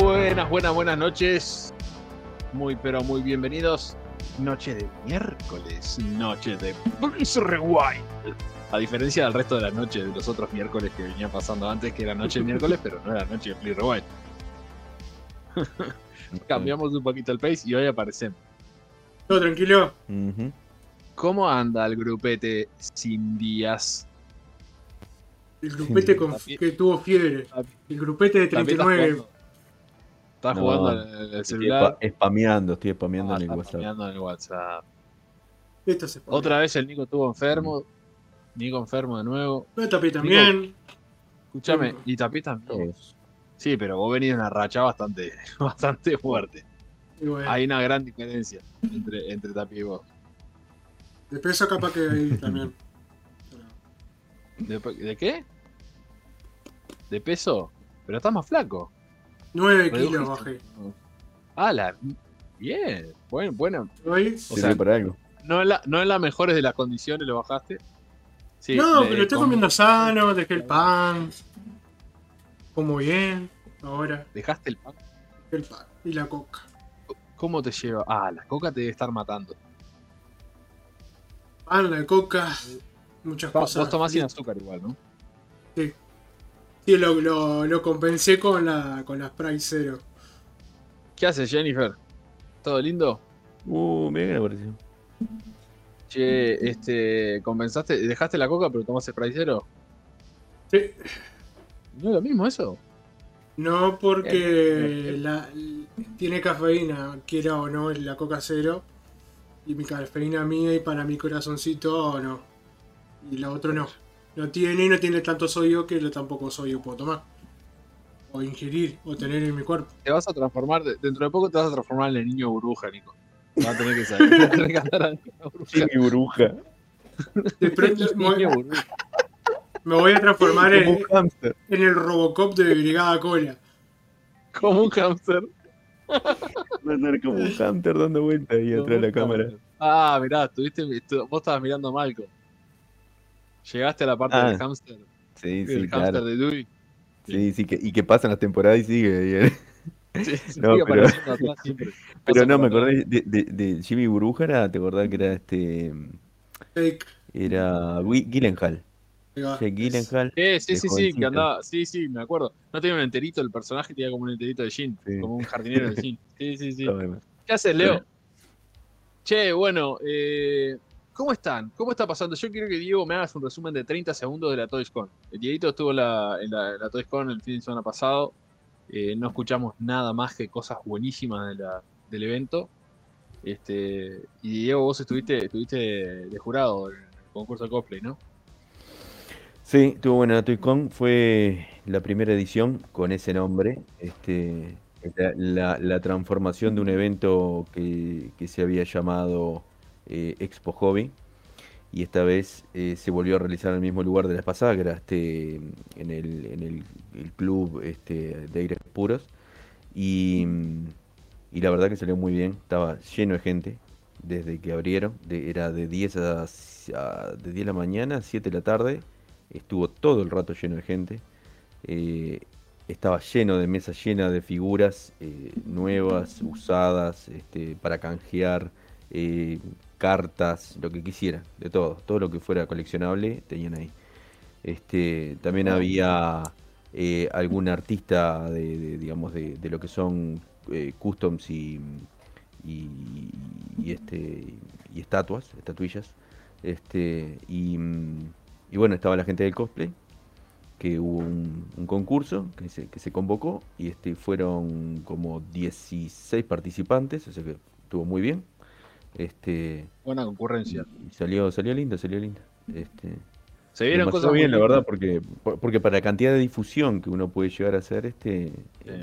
Buenas, buenas, buenas noches. Muy, pero muy bienvenidos. Noche de miércoles, noche de Please Rewind. A diferencia del resto de las noches de los otros miércoles que venían pasando antes, que era noche de miércoles, pero no era noche de Please Rewind. Cambiamos un poquito el pace y hoy aparecemos. ¿Todo tranquilo? ¿Cómo anda el grupete sin días? El grupete con- que tuvo fiebre. El grupete de ¿También estás 39. ¿Estás No, jugando en el Estoy celular? spameando, estoy spameando Ah, en el WhatsApp. spameando en el WhatsApp. Esto se pone. Otra vez el Nico estuvo enfermo. Nico enfermo de nuevo. Yo tapé también. Escúchame, y Tapí también. Todos. Sí, pero vos venís de una racha bastante, bastante fuerte. Bueno, Hay una gran diferencia entre, entre Tapi y vos. de peso capaz que ahí también. ¿De, de qué? ¿De peso? Pero estás más flaco. 9 Redujiste. kilos bajé. Ah, la... Bien, bueno, bueno. O sea, para algo. No en, la, no en las mejores de las condiciones lo bajaste. Sí, no, le- pero estoy com- comiendo sano, dejé el pan. Como bien. Ahora, ¿Dejaste el pan? el pan y la coca. ¿Cómo te lleva? Ah, la coca te debe estar matando. Pan, la coca, muchas Va, cosas. Vos tomás sin azúcar igual, ¿no? Sí, lo, lo, lo compensé con la, con la Sprite Zero. ¿Qué haces, Jennifer? ¿Todo lindo? Uh, mira que me pareció. Che, este, compensaste, dejaste la coca pero tomaste Sprite Zero. Sí, ¿No es lo mismo eso? No porque Bien, la, tiene cafeína, quiera o no, es la coca cero. Y mi cafeína mía y para mi corazoncito no. Y la otra no. No tiene y no tiene tanto sodio que lo tampoco sodio puedo tomar. O ingerir, o tener en mi cuerpo. Te vas a transformar, de- dentro de poco te vas a transformar en el niño burbuja, Nico. Vas a tener que salir. Vas a tener que andar al niño burbuja. Sí, mi burbuja. De pronto niño burbuja. me voy a transformar en, el Robocop de Brigada Cola. Como un hámster. Va a ser como un hámster dando vueltas ahí atrás de la cámara. Ah, mirá, tuviste, estu- vos estabas mirando a Malcolm. Llegaste a la parte Ah, del hámster. Sí, sí, el hámster claro. de Dewey. Sí, sí, que, y que pasan las temporadas y sigue. eh. Sí, No, sigue pero- apareciendo atrás siempre. Pero no, me acordé de, de, de Jimmy Burbuja, era, te acordás que era este. Era Gyllenhaal. Jake Gyllenhaal. Eh, sí, sí, sí, que andaba. Sí, sí, me acuerdo. No tenía un enterito el personaje, tenía como un enterito de Jin. Sí. Como un jardinero de Jin. Sí, sí, sí. ¿Qué haces, Leo? Che, bueno, eh, ¿cómo están? ¿Cómo está pasando? Yo quiero que Diego me hagas un resumen de 30 segundos de la ToysCon. El Dieguito estuvo en la, la, ToysCon el fin de semana pasado. Eh, no escuchamos nada más que cosas buenísimas del evento. Este, y Diego, vos estuviste, estuviste de jurado en el concurso de cosplay, ¿no? Sí, estuvo buena la ToyCon, fue la primera edición con ese nombre, este, la, la- transformación de un evento que se había llamado eh, Expo Hobby y esta vez eh, se volvió a realizar en el mismo lugar de la pasada, que era este, en el, en el, club este, de aires puros y, y la verdad que salió muy bien, estaba lleno de gente desde que abrieron, era de 10 a, de 10 de la mañana a 7 de la tarde estuvo todo el rato lleno de gente. eh, estaba lleno de mesas llenas de figuras nuevas, usadas, este, para canjear, cartas, lo que quisieran, de todo. Todo lo que fuera coleccionable tenían ahí. Este, también había eh, algún artista de, de, digamos, de, de lo que son eh, customs y, y, y, este, y estatuas, estatuillas. Este, y, y bueno, estaba la gente del cosplay, que hubo un, un concurso que se, que se convocó y este, fueron como 16 participantes, o sea que estuvo muy bien. Este, Buena concurrencia. y salió, salió lindo, salió lindo. Este, Se vieron cosas bien, la verdad, porque, por- porque para la cantidad de difusión que uno puede llegar a hacer, este,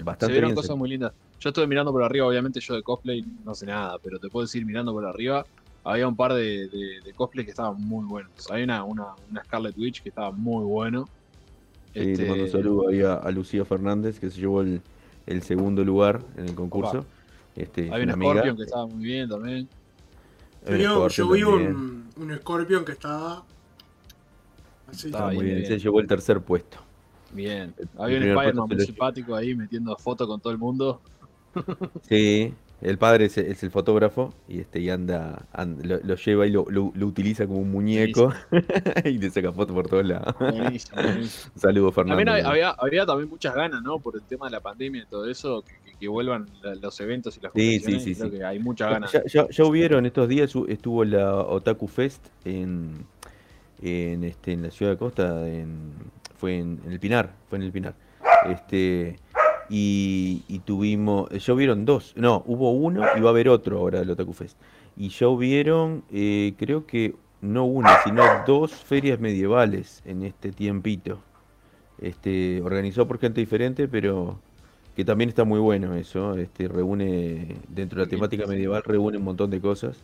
bastante se vieron bien. cosas muy lindas. Yo estuve mirando por arriba, obviamente yo de cosplay no sé nada, pero te puedo decir mirando por arriba, había un par de, de, de cosplay que estaban muy buenos. Había una, una, una Scarlet Witch que estaba muy bueno. Sí, Este, mando un saludo ahí a, a Lucía Fernández, que se llevó el, el segundo lugar en el concurso. Este, es Había una un amiga. Scorpion que estaba muy bien también. Yo, yo vi un, un Scorpion que estaba. Así. Estaba muy bien, bien, bien. se llevó el tercer puesto. Bien. Había un Spider-Man muy simpático ahí metiendo fotos con todo el mundo. Sí, el padre es, el fotógrafo y este y anda, lo, lleva y lo, utiliza como un muñeco y le saca fotos por todos lados. Saludos, Fernando. También había, también muchas ganas, ¿no? Por el tema de la pandemia y todo eso, que, vuelvan los eventos y las sí, sí, sí, Creo que hay muchas ganas. Ya, ya, hubieron estos días, estuvo la Otaku Fest en, en, este, en la ciudad de Costa, en, fue en, en el Pinar, fue en el Pinar. Este y, tuvimos, ya hubieron dos, no, hubo uno y va a haber otro ahora del Otaku Fest. Y ya hubieron, eh, creo que no una, sino dos ferias medievales en este tiempito. Este, organizado por gente diferente, pero que también está muy bueno eso. Este, reúne, dentro de la temática medieval, reúne un montón de cosas.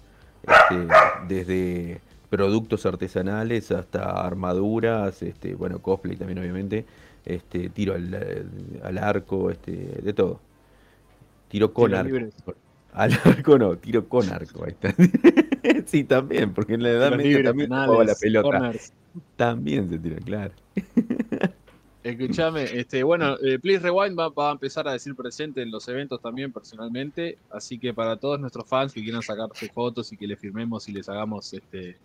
Este, desde productos artesanales hasta armaduras, este, bueno, cosplay también obviamente, este, tiro al, arco, este, de todo. Tiro con arco. Al arco no, tiro con arco. Ahí está. sí, también, porque en la edad media también la pelota. También se tira, claro. Escuchame, este, bueno, eh, Please Rewind va, a empezar a decir presente en los eventos también personalmente, así que para todos nuestros fans que quieran sacarse fotos y que le firmemos y les hagamos este,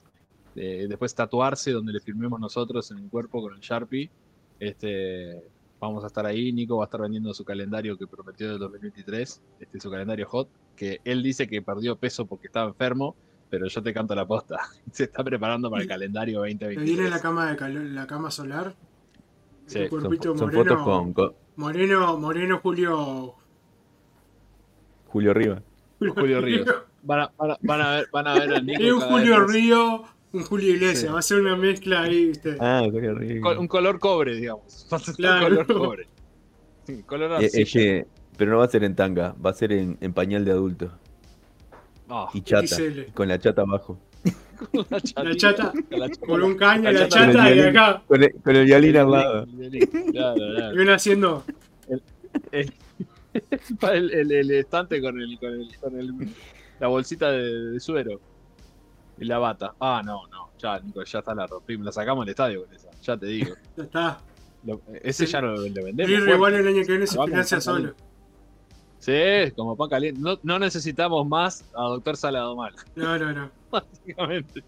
después tatuarse donde le firmemos nosotros en el cuerpo con el Sharpie, este, vamos a estar ahí. Nico va a estar vendiendo su calendario que prometió del 2023, este, su calendario hot, que él dice que perdió peso porque estaba enfermo, pero yo te canto la posta. Se está preparando para el calendario 2023. ¿Viene la cama, de la cama solar? Sí. son, fotos con, Moreno, Moreno Julio. Julio Río. Julio, Río. Van a, van, a, ver, van a ver al Nico. Es un Julio Río un Julio Iglesias, va a ser una mezcla ahí, ¿viste? Ah, Julio un color cobre, digamos. Va a ser un color cobre. Sí, color eh, pero no va a ser en tanga, va a ser en, pañal de adulto. Ah, y chata, con la chata abajo. con la, chata, con un caño, la, chata, y acá. Con el, con el violín al lado. Y viene haciendo. El, el, estante con, el, con, el, con el, la bolsita de suero. Y la bata. Ah, no, no. Ya, Nico, ya está la rompimos. La sacamos del estadio con esa. Ya te digo. Ya está. ese ya lo, lo vendemos. igual el año que viene se financia solo. Sí, como pan caliente. No, no, necesitamos más a Doctor Salado Mal. No, no, no. Básicamente.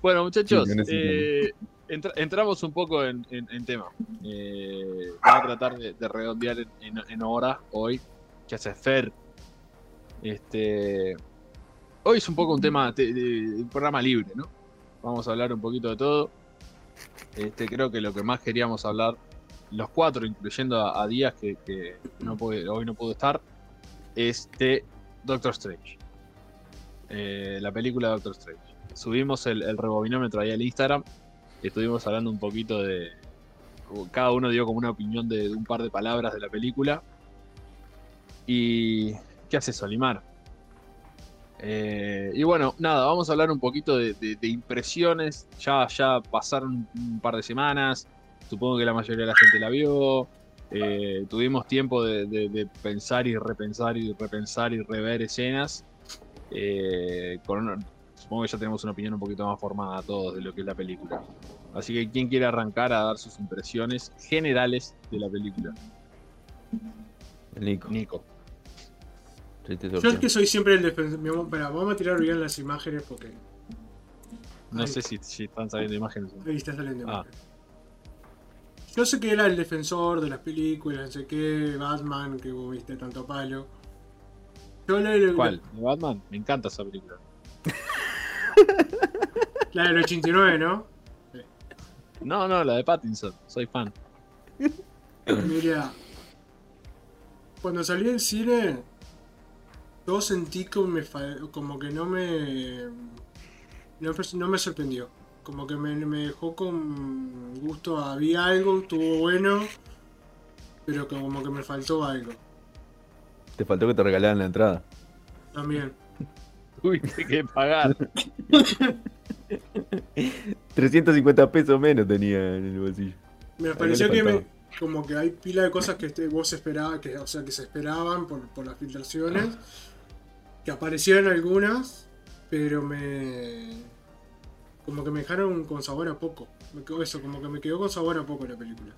bueno, muchachos, eh, entramos un poco en, en, tema. Eh, vamos a tratar de, redondear en, en, hora hoy. Que hace Fer. Este hoy es un poco un tema, de, programa libre, ¿no? Vamos a hablar un poquito de todo. Este, creo que lo que más queríamos hablar, los cuatro, incluyendo a, Díaz, que, hoy no pudo estar, es de Doctor Strange. Eh, la película Doctor Strange. Subimos el, el rebobinómetro ahí al Instagram. Estuvimos hablando un poquito de. Cada uno dio como una opinión de, un par de palabras de la película. ¿Y qué hace Solimar? Eh, y bueno, nada, vamos a hablar un poquito de, impresiones. Ya, ya pasaron un par de semanas. Supongo que la mayoría de la gente la vio. Eh, tuvimos tiempo de, pensar y repensar y repensar y rever escenas. Eh, supongo que ya tenemos una opinión un poquito más formada todos de lo que es la película. Así que, ¿quién quiere arrancar a dar sus impresiones generales de la película? Nico. Nico. Yo es que soy siempre el defensor. vamos a tirar bien las imágenes porque. No sé si, están saliendo imágenes. Ahí está saliendo ah. Yo sé que era el defensor de las películas, no sé qué, Batman, que vos viste tanto palo. ¿Cuál? ¿De Batman? Me encanta esa película. la del 89, ¿no? No, no, la de Pattinson. Soy fan. Mira, cuando salí en cine, yo sentí como, me, como que no me, no, me sorprendió. Como que me, dejó con gusto. Había algo, estuvo bueno, pero como que me faltó algo. Te faltó que te regalaran la entrada. También. Tuviste que pagar. 350 pesos menos tenía en el bolsillo. Me pareció que como que hay pila de cosas que este, vos esperabas, que, o sea, que se esperaban por, por las filtraciones que aparecieron algunas, pero me. como que me dejaron con sabor a poco. Eso, como que me quedó con sabor a poco la película.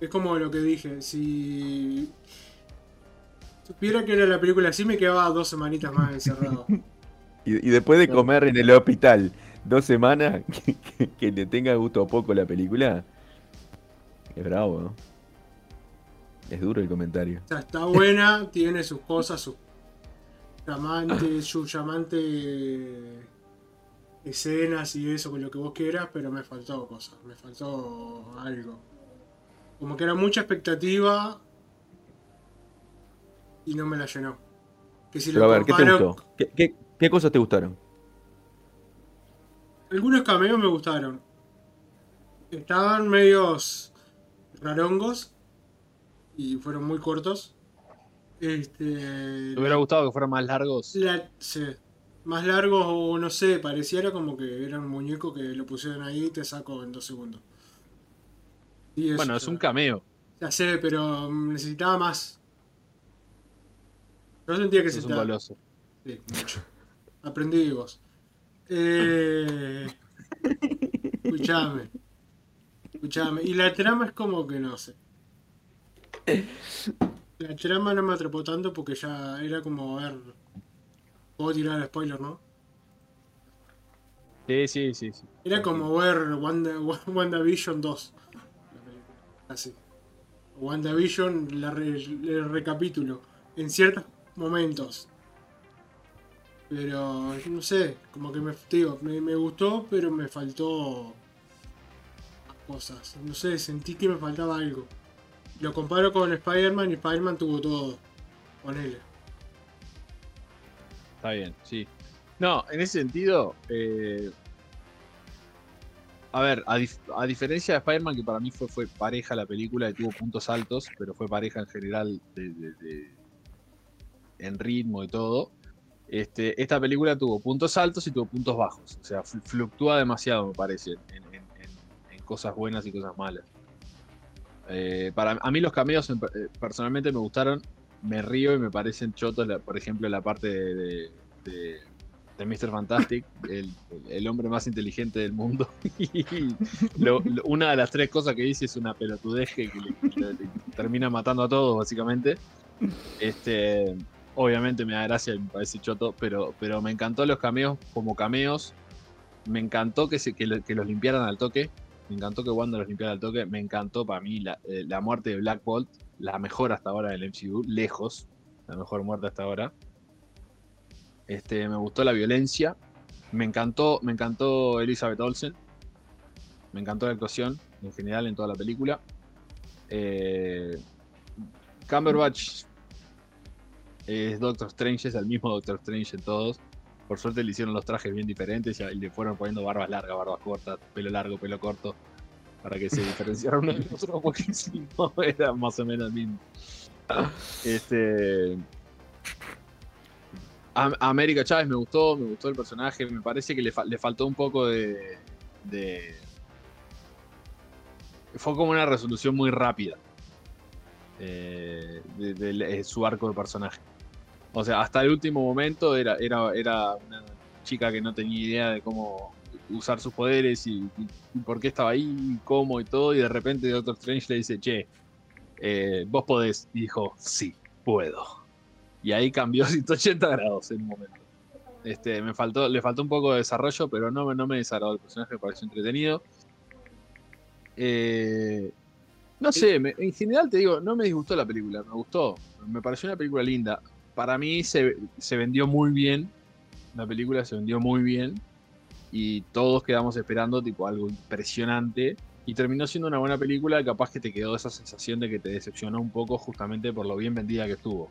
Es como lo que dije, si supiera que era la película así me quedaba dos semanitas más encerrado. Y, y después de comer en el hospital dos semanas, que, que- que le tenga gusto a poco la película, es bravo, ¿no? Es duro el comentario. O sea, está buena, tiene sus cosas, sus llamantes, sus llamantes escenas y eso, con lo que vos quieras, pero me faltó cosas, me faltó algo. Como que era mucha expectativa y no me la llenó. Que si Pero a lo ver, ¿qué te gustó? ¿Qué, qué- qué cosas te gustaron? Algunos cameos me gustaron. Estaban medios rarongos y fueron muy cortos. Este, ¿Te hubiera gustado que fueran más largos? La- sí. Más largos o no sé, pareciera como que era un muñeco que lo pusieron ahí y te saco en dos segundos. Y eso, Bueno, es un cameo. Ya sé, pero necesitaba más. Yo sentía que Es un necesitaba. goloso. Sí, mucho. Aprendí vos. Eh... Escuchame. Escuchame. Y la trama es como que no sé. La trama no me atrapó tanto porque ya era como ver. Puedo tirar el spoiler, ¿no? Sí, sí, sí. sí. Era como ver Wanda, WandaVision 2. la película. Así. WandaVision, la re- el recapítulo. En ciertos momentos. Pero, no sé, como que me, digo, me, me gustó, pero me faltó cosas. No sé, sentí que me faltaba algo. Lo comparo con Spider-Man y Spider-Man tuvo todo. Con él. Está bien, sí. No, en ese sentido, eh, a ver, a, dif- a diferencia de Spider-Man, que para mí fue, pareja la película y tuvo puntos altos, pero fue pareja en general de, en ritmo y todo. Este, esta película tuvo puntos altos y tuvo puntos bajos. O sea, fl- fluctúa demasiado, me parece, en- en- en cosas buenas y cosas malas. Eh, para a mí los cameos en- eh, personalmente me gustaron me río y me parecen chotos, la- por ejemplo, la parte de, de, de- de Mr. Fantastic, el, el hombre más inteligente del mundo. Y lo- lo- una de las tres cosas que dice es una pelotudez que, le, le- le termina matando a todos, básicamente. Este, obviamente me da gracia y me parece choto, pero, pero me encantó los cameos como cameos. Me encantó que, se, que los limpiaran al toque. Me encantó que Wanda los limpiara al toque. Me encantó para mí la, eh, la muerte de Black Bolt, la mejor hasta ahora del MCU, lejos, la mejor muerte hasta ahora. Este, me gustó la violencia. Me encantó, me encantó Elizabeth Olsen. Me encantó la actuación en general en toda la película. Eh, Cumberbatch es Doctor Strange, es el mismo Doctor Strange en todos. Por suerte le hicieron los trajes bien diferentes y le fueron poniendo barbas largas, barbas cortas, pelo largo, pelo corto, para que se diferenciara uno del otro, porque si no era más o menos el mismo. Este. Am- América Chávez me gustó, me gustó el personaje, me parece que le, fa- le faltó un poco de, de- Fue como una resolución muy rápida eh, de, de- de su arco de personaje. O sea, hasta el último momento era, era, era una chica que no tenía idea de cómo usar sus poderes y, por qué estaba ahí, y cómo y todo, y de repente Doctor Strange le dice, che, eh, vos podés. Y dijo, sí, puedo. Y ahí cambió 180 grados en un momento. Este, me faltó, le faltó un poco de desarrollo, pero no, me- no me desagradó el personaje, me pareció entretenido. Eh, no sé, me- en general te digo, no me disgustó la película, me gustó. Me pareció una película linda. Para mí se, se vendió muy bien. La película se vendió muy bien. Y todos quedamos esperando tipo algo impresionante. Y terminó siendo una buena película, capaz que te quedó esa sensación de que te decepcionó un poco justamente por lo bien vendida que estuvo.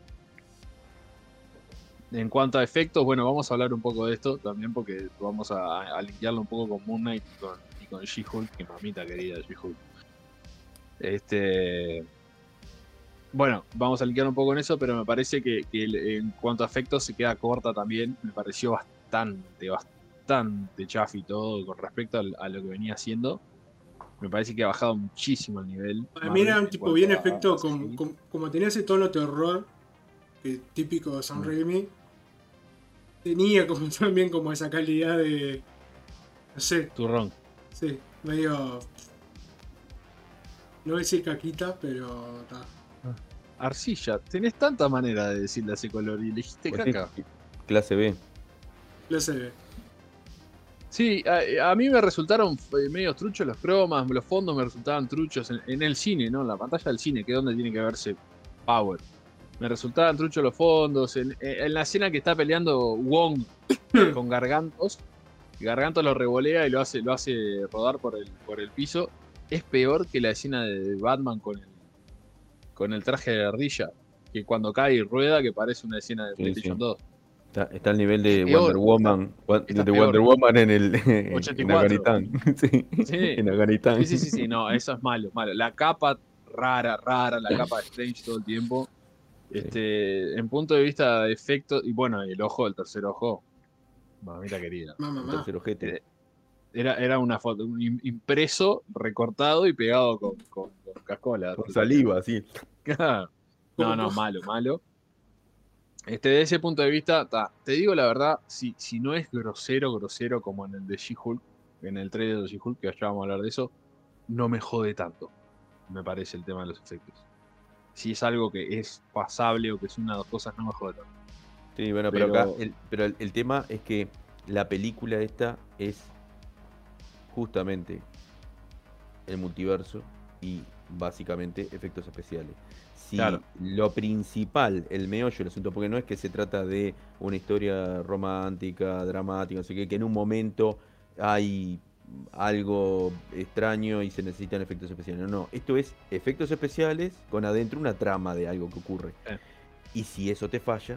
En cuanto a efectos, bueno, vamos a hablar un poco de esto también porque vamos a, a linkearlo un poco con Moon Knight y con, y con She-Hulk, que mamita querida She-Hulk. Este. Bueno, vamos a linkear un poco en eso, pero me parece que, en cuanto a efectos se queda corta también. Me pareció bastante, bastante chafi todo con respecto a lo que venía haciendo. Me parece que ha bajado muchísimo el nivel. Para mí era un tipo bien a- efecto, a com- CGI. com- como tenía ese tono terror que típico de Sam Mm. Raimi, tenía como también como esa calidad de, Sí, Turrón. sí, medio. No voy a decir caquita, pero. ta. Arcilla, tenés tanta manera de decirle a ese color y elegiste Pues sí, caca. Clase B. Clase B. Sí, a, a mí me resultaron eh, medio truchos los cromas, los fondos me resultaban truchos en, en el cine, ¿no? En la pantalla del cine, que es donde tiene que verse Power. Me resultaban truchos los fondos. En, en la escena que está peleando Wong con Gargantos, Gargantos lo revolea y lo hace, lo hace rodar por el, por el piso. Es peor que la escena de Batman con el, con el traje de ardilla, que cuando cae y rueda, que parece una escena de Sí, PlayStation sí. 2. Está, está al nivel de peor, Wonder Woman. De peor. Wonder Woman en el en 84. Afganistán. Sí, Sí. en Afganistán. Sí, sí, sí, sí, no, eso es malo, malo. La capa rara, rara, la capa de Strange todo el tiempo. Este, en punto de vista de efecto, y bueno, el ojo, el tercer ojo, mamita querida. Mamá, mamá. tercer ojete. Eh, Era, era una foto, un im- impreso, recortado y pegado con, con, con cascola. Con saliva, sí. No, no, malo, malo. Este, de ese punto de vista, ta, te digo la verdad, si, si no es grosero, grosero como en el de She-Hulk, en el trailer de She-Hulk, que ya vamos a hablar de eso, no me jode tanto, me parece el tema de los efectos. Si es algo que es pasable o que es una o dos cosas, no me jode tanto. Sí, bueno, pero, Pero- acá el, pero el, el tema es que la película esta es justamente el multiverso y básicamente efectos especiales. Si Claro. lo principal, el meollo del asunto, porque no es que se trata de una historia romántica, dramática, no sé qué, que en un momento hay algo extraño y se necesitan efectos especiales. No, no, esto es efectos especiales con adentro una trama de algo que ocurre. Eh. Y si eso te falla,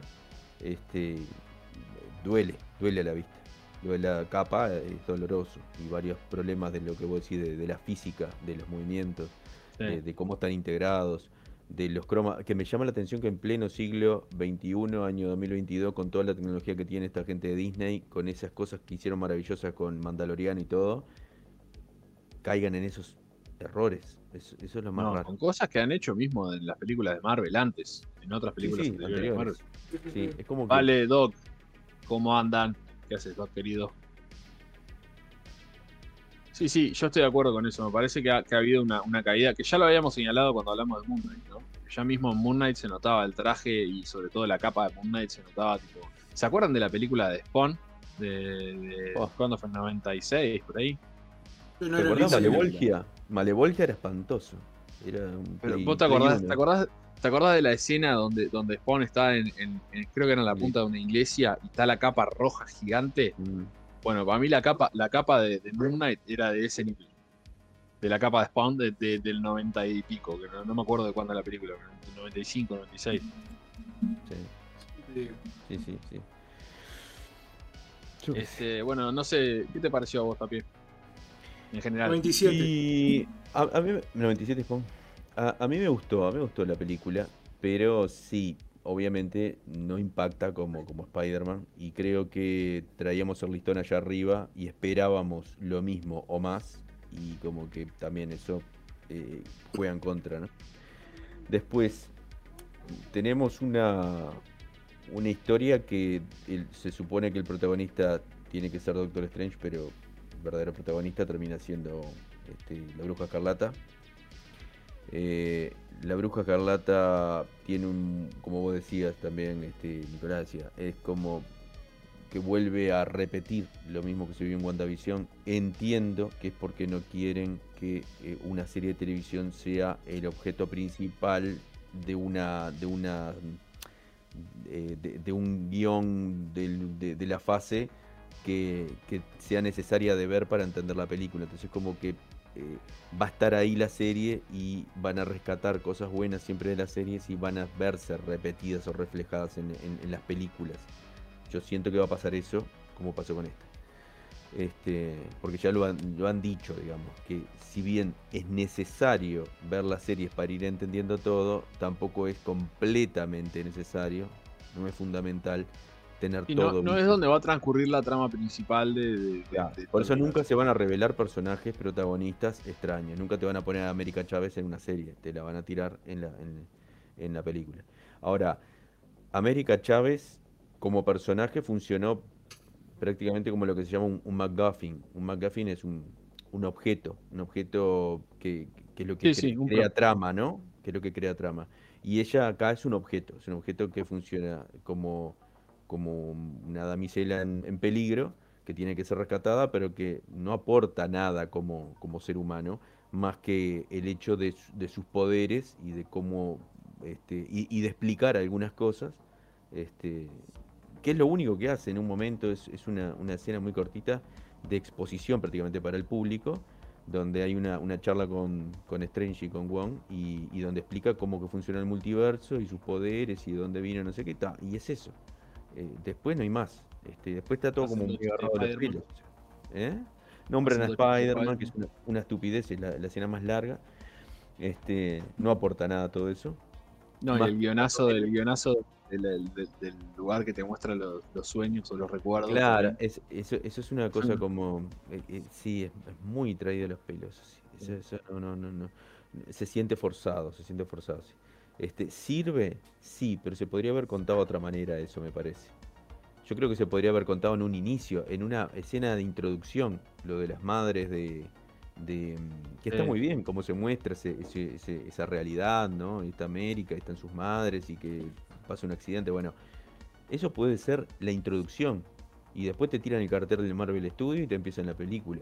este duele, duele a la vista. La capa, es doloroso. Y varios problemas de lo que vos decís, de, de la física, de los movimientos, Sí. de, de cómo están integrados, de los cromas. Que me llama la atención que en pleno siglo XXI, año 2022, con toda la tecnología que tiene esta gente de Disney, con esas cosas que hicieron maravillosas con Mandalorian y todo, caigan en esos errores. Eso, eso es lo más No, raro. con cosas que han hecho mismo en las películas de Marvel antes, en otras películas sí, anteriores de. Marvel. Sí, es como que Vale, Doc, ¿cómo andan? ¿Qué haces, Doc, querido? Sí, sí, yo estoy de acuerdo con eso. Me parece que ha, que ha habido una, una caída, que ya lo habíamos señalado cuando hablamos de Moon Knight, ¿no? Ya mismo en Moon Knight se notaba el traje y sobre todo la capa de Moon Knight se notaba tipo. ¿Se acuerdan de la película de Spawn? De, de Oh. ¿Cuándo fue? 96, por ahí. Yo no ¿Te Malevolgia? Malevolgia? Era espantoso. Era un Pero vos te acordás. ¿te acordás, te acordás de la escena donde, donde Spawn está en, en- en- creo que era en la Sí. punta de una iglesia y está la capa roja gigante? Mm, Bueno, para mí la capa, la capa de, de Moon Knight era de ese nivel. De la capa de Spawn de- de- del 90 y pico, que no, no me acuerdo de cuándo la película, pero del 95, 96. sí, sí, sí, sí. Este, bueno, no sé, ¿qué te pareció a vos, Tapi? En general. 97. Y a, a mí, me- 97 Spawn. A, a mí me gustó, a mí me gustó la película, pero sí, obviamente no impacta como, como Spider-Man y creo que traíamos el listón allá arriba y esperábamos lo mismo o más y como que también eso eh, juega en contra. Después tenemos una, una historia que se supone que el protagonista tiene que ser Doctor Strange, pero el verdadero protagonista termina siendo este, la Bruja Escarlata. Eh, la Bruja Escarlata tiene un, como vos decías también, este, es como que vuelve a repetir lo mismo que se vio en WandaVision. Entiendo que es porque no quieren que eh, una serie de televisión sea el objeto principal de una de una eh, de, un guion de la fase que, que sea necesaria de ver para entender la película. Entonces como que eh, va a estar ahí la serie y van a rescatar cosas buenas siempre de las series y van a verse repetidas o reflejadas en, en- las películas. Yo siento que va a pasar eso como pasó con esta. Este, porque ya lo han, lo han dicho, digamos, que si bien es necesario ver las series para ir entendiendo todo, tampoco es completamente necesario, no es fundamental tener Y todo. no, no es donde va a transcurrir la trama principal de. Por eso nunca se van a revelar personajes protagonistas extraños. Nunca te van a poner a América Chávez en una serie. Te la van a tirar en la, en, en la película. Ahora, América Chávez como personaje funcionó prácticamente como lo que se llama un, un MacGuffin. Un MacGuffin es un, un objeto, un objeto que, que es lo que Sí, sí, crea pro- trama, ¿no? Que es lo que crea trama. Y ella acá es un objeto, es un objeto que funciona como, como una damisela en, peligro, que tiene que ser rescatada, pero que no aporta nada como, como ser humano, más que el hecho de, su- de sus poderes y de cómo, este, y, de explicar algunas cosas, este, que es lo único que hace en un momento, es, es una, una escena muy cortita de exposición prácticamente para el público, donde hay una, una charla con, con Strange y con Wong, y, donde explica cómo que funciona el multiverso y sus poderes y de dónde vino no sé qué, y es eso. Eh, después no hay más. Este, después está todo como muy agarrado de los pelos. ¿Eh? Nombran a Haciendo Spider-Man, que es una, una estupidez, es la, la escena más larga. Este, no aporta nada todo eso. No, y el guionazo del guionazo del, del- del- del lugar que te muestra los, los sueños o los recuerdos. Claro, es, eso, eso es una cosa como. eh, eh, sí, es, es muy traído de los pelos. Eso, eso no, no, no, no. Se siente forzado, se siente forzado. sí. Este, ¿Sirve? Sí, pero se podría haber contado de otra manera, eso me parece. Yo creo que se podría haber contado en un inicio, en una escena de introducción, lo de las madres de. de, mm, que está Sí. muy bien cómo se muestra ese- ese- ese- esa realidad, ¿no? Esta América, están sus madres y que pasa un accidente. Bueno, eso puede ser la introducción. Y después te tiran el cartel del Marvel Studio y te empiezan la película.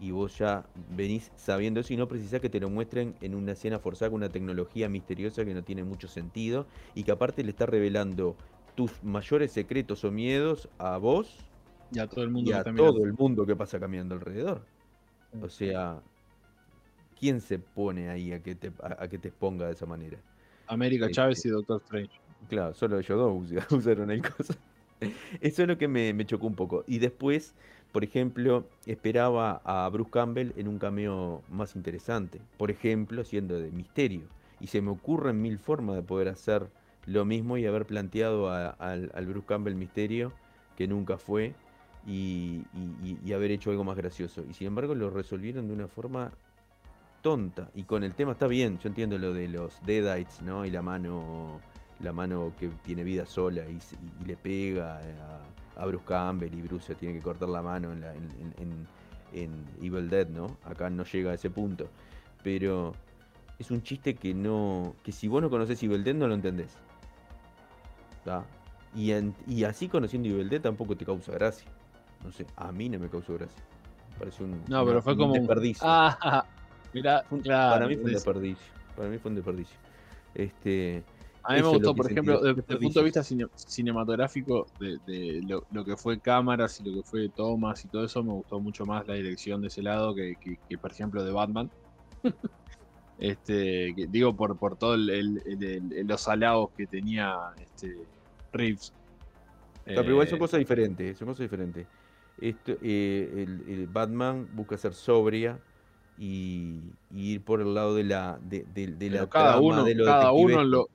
Y vos ya venís sabiendo eso y no precisás que te lo muestren en una escena forzada con una tecnología misteriosa que no tiene mucho sentido y que aparte le está revelando tus mayores secretos o miedos a vos Y a todo el mundo y que a está todo el mundo que pasa caminando alrededor. O sea, ¿quién se pone ahí a que te, a, a que te exponga de esa manera? América Este, Chávez y Doctor Strange. Claro, solo ellos dos usa- usaron el cosa. Eso es lo que me, me chocó un poco. Y después, por ejemplo, esperaba a Bruce Campbell en un cameo más interesante. Por ejemplo, siendo de misterio. Y se me ocurren mil formas de poder hacer lo mismo y haber planteado a- al, Bruce Campbell misterio, que nunca fue, y, haber hecho algo más gracioso. Y sin embargo lo resolvieron de una forma tonta. Y con el tema está bien, yo entiendo lo de los Deadites, ¿no? Y la mano la mano que tiene vida sola y, y le pega a, a Bruce Campbell y Bruce se tiene que cortar la mano en, la- en- en- en- en Evil Dead, ¿no? Acá no llega a ese punto. Pero es un chiste que no. que si vos no conocés Evil Dead no lo entendés. ¿tá? Y, así conociendo Evil Dead tampoco te causa gracia. No sé, a mí no me causó gracia. Me pareció un, No, una- pero fue un como un- desperdicio. Ah, mira, Fue un- claro. para mí fue un es- desperdicio. Para mí fue un desperdicio. Este, A mí me gustó, por ejemplo, desde el punto de vista cine- cinematográfico, de, de lo, lo que fue cámaras y lo que fue tomas y todo eso, me gustó mucho más la dirección de ese lado que, que- que, por ejemplo, de Batman. este, que digo, por, por todo el, el- el- el- los halagos que tenía este, Reeves. Pero igual son Eh, cosas diferentes, son cosas diferentes. Esto, eh, el, el Batman busca ser sobria y, y ir por el lado de la de, de- de la cada trama, uno, de cada uno en lo,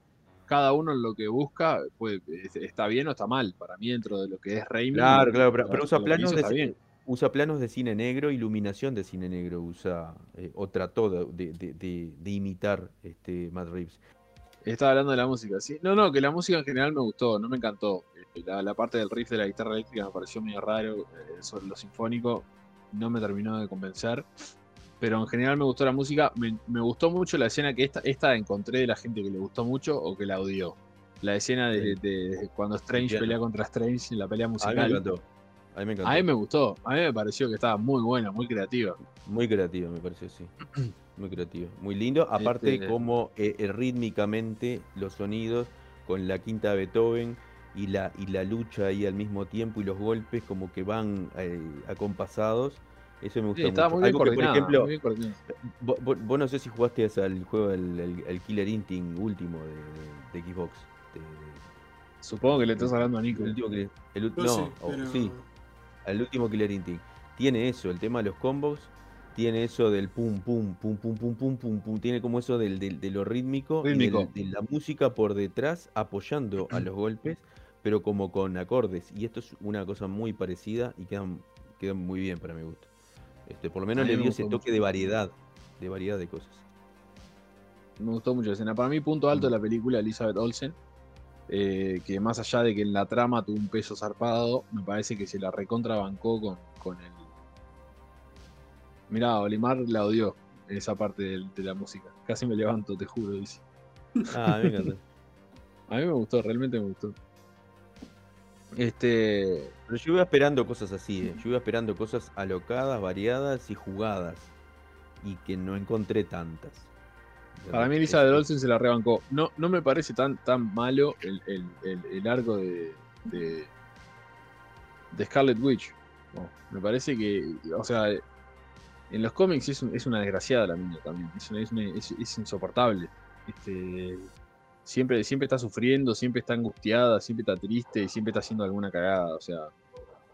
cada uno en lo que busca, pues, es- está bien o está mal. Para mí, dentro de lo que es Raimi, Claro, claro, pero, usa planos hizo de cine, usa planos de cine negro, iluminación de cine negro, usa eh, o trató de, de- de- de- de imitar este Matt Reeves. Estaba hablando de la música, sí. No, no, que la música en general me gustó, no me encantó. La, la parte del riff de la guitarra eléctrica me pareció medio raro, eh, sobre lo sinfónico no me terminó de convencer. Pero en general me gustó la música, me, me gustó mucho la escena que esta, esta encontré de la gente que le gustó mucho o que la odió. La escena de, de cuando Strange pelea contra Strange en la pelea A mí me musical. encantó. A mí me encantó. A mí me gustó, a mí me pareció que estaba muy buena, muy creativa. Muy creativo, me pareció, sí. Muy creativo. Muy lindo. Aparte, Este- como eh, eh, rítmicamente los sonidos con la quinta de Beethoven y la, y la lucha ahí al mismo tiempo y los golpes como que van eh, acompasados. Eso me gustó. Sí, estaba mucho. Muy, por ejemplo, muy. Vos, vos, no sé si jugaste al juego, el, el, el Killer Instinct último de, Xbox. Supongo que le estás hablando a Nico. El último que, el, no, sí. El último Killer Instinct. Tiene eso, el tema de los combos. Tiene eso del pum, pum, pum, pum, pum, pum, pum, pum. Tiene como eso del, de lo rítmico, rítmico. Y de, de la música por detrás apoyando a los golpes, pero como con acordes. Y esto es una cosa muy parecida y quedan, quedan muy bien para mi gusto. Este, por lo menos le me dio ese gustó toque de variedad, de variedad de cosas. Me gustó mucho la escena. Para mí, punto alto de la película Elizabeth Olsen. eh, que más allá de que en la trama tuvo un peso zarpado, me parece que se la recontrabancó con, con el. Mirá, Olimar la odió esa parte de, de la música. Casi me levanto, te juro, dice. Ah, me encanta. A mí me gustó, realmente me gustó. Este. Pero yo iba esperando cosas así, ¿eh? yo iba esperando cosas alocadas, variadas y jugadas. Y que no encontré tantas. Para mí Elizabeth Olsen se la rebancó. No, no me parece tan, tan malo el, el, el, el arco de, de, de Scarlet Witch. No, me parece que, o sea, en los cómics es, un- es una desgraciada la niña también. Es, una- es, una- es- es insoportable. Este, siempre, siempre está sufriendo, siempre está angustiada, siempre está triste y siempre está haciendo alguna cagada. O sea,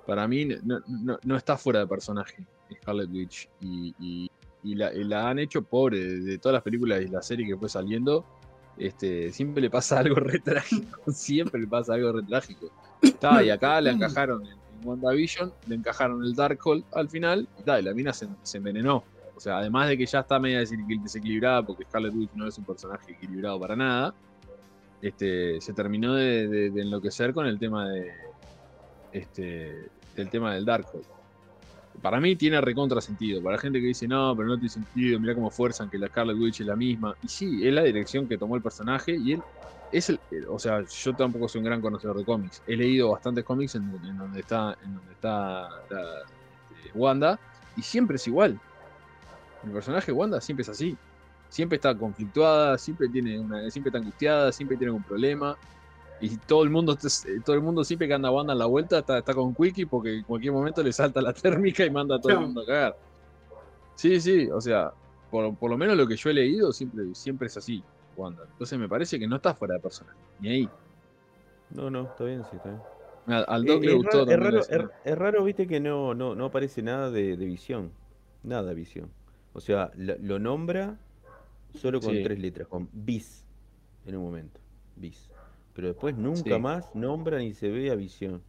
para mí no, no- no está fuera de personaje Scarlet Witch. Y, y- y la, y la han hecho pobre de, todas las películas y la serie que fue saliendo. Este, siempre le pasa algo re trágico. Siempre le pasa algo re trágico. Ta, y acá le encajaron en, en WandaVision, le encajaron el Darkhold al final, y, ta, y la mina se, se envenenó. O sea, además de que ya está media desequil- desequilibrada, porque Scarlet Witch no es un personaje equilibrado para nada, este, se terminó de, enloquecer con el tema de. Este, del tema del Darkhold. Para mí tiene recontra sentido. Para la gente que dice, no, pero no tiene sentido, mira cómo fuerzan que la Scarlet Witch es la misma. Y sí, es la dirección que tomó el personaje y él es el. O sea, yo tampoco soy un gran conocedor de cómics. He leído bastantes cómics en, donde está, en donde está este, Wanda y siempre es igual. El personaje Wanda siempre es así. Siempre está conflictuada, siempre tiene una, siempre está angustiada, siempre tiene un problema. Y todo el mundo, todo el mundo siempre que anda Wanda en la vuelta está, está con Quickie porque en cualquier momento le salta la térmica y manda a todo el mundo a cagar. Sí, sí, o sea, por, por lo menos lo que yo he leído siempre, siempre es así, Wanda. Entonces me parece que no está fuera de personaje, ni ahí. No, no, está bien, sí, está bien. Al, al Eh, le es, gustó raro, es, raro, escena. es- es raro, viste, que no, no, no aparece nada de, de visión. Nada visión. O sea, lo, lo nombra solo con Sí. tres letras, con bis en un momento. Bis. Pero después nunca Sí. más nombra ni se ve a visión.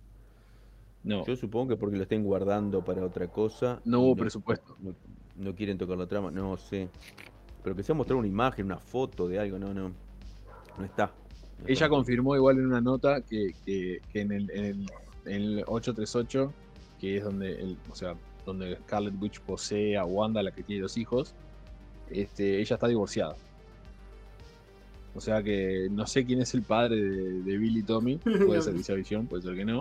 No, Yo supongo que porque lo estén guardando para otra cosa. no hubo presupuesto. No, no quieren tocar la trama, no sé. Pero que sea mostrar una imagen, una foto de algo, no, no. No está. No Ella está. confirmó igual en una nota que, que- que en, el, en, el, en el 838, que es donde, el, o sea, donde Scarlet Witch posee a Wanda, la que tiene dos hijos, este, ella está divorciada. O sea que no sé quién es el padre de, de Billy Tommy, puede ser Visión, puede ser que no,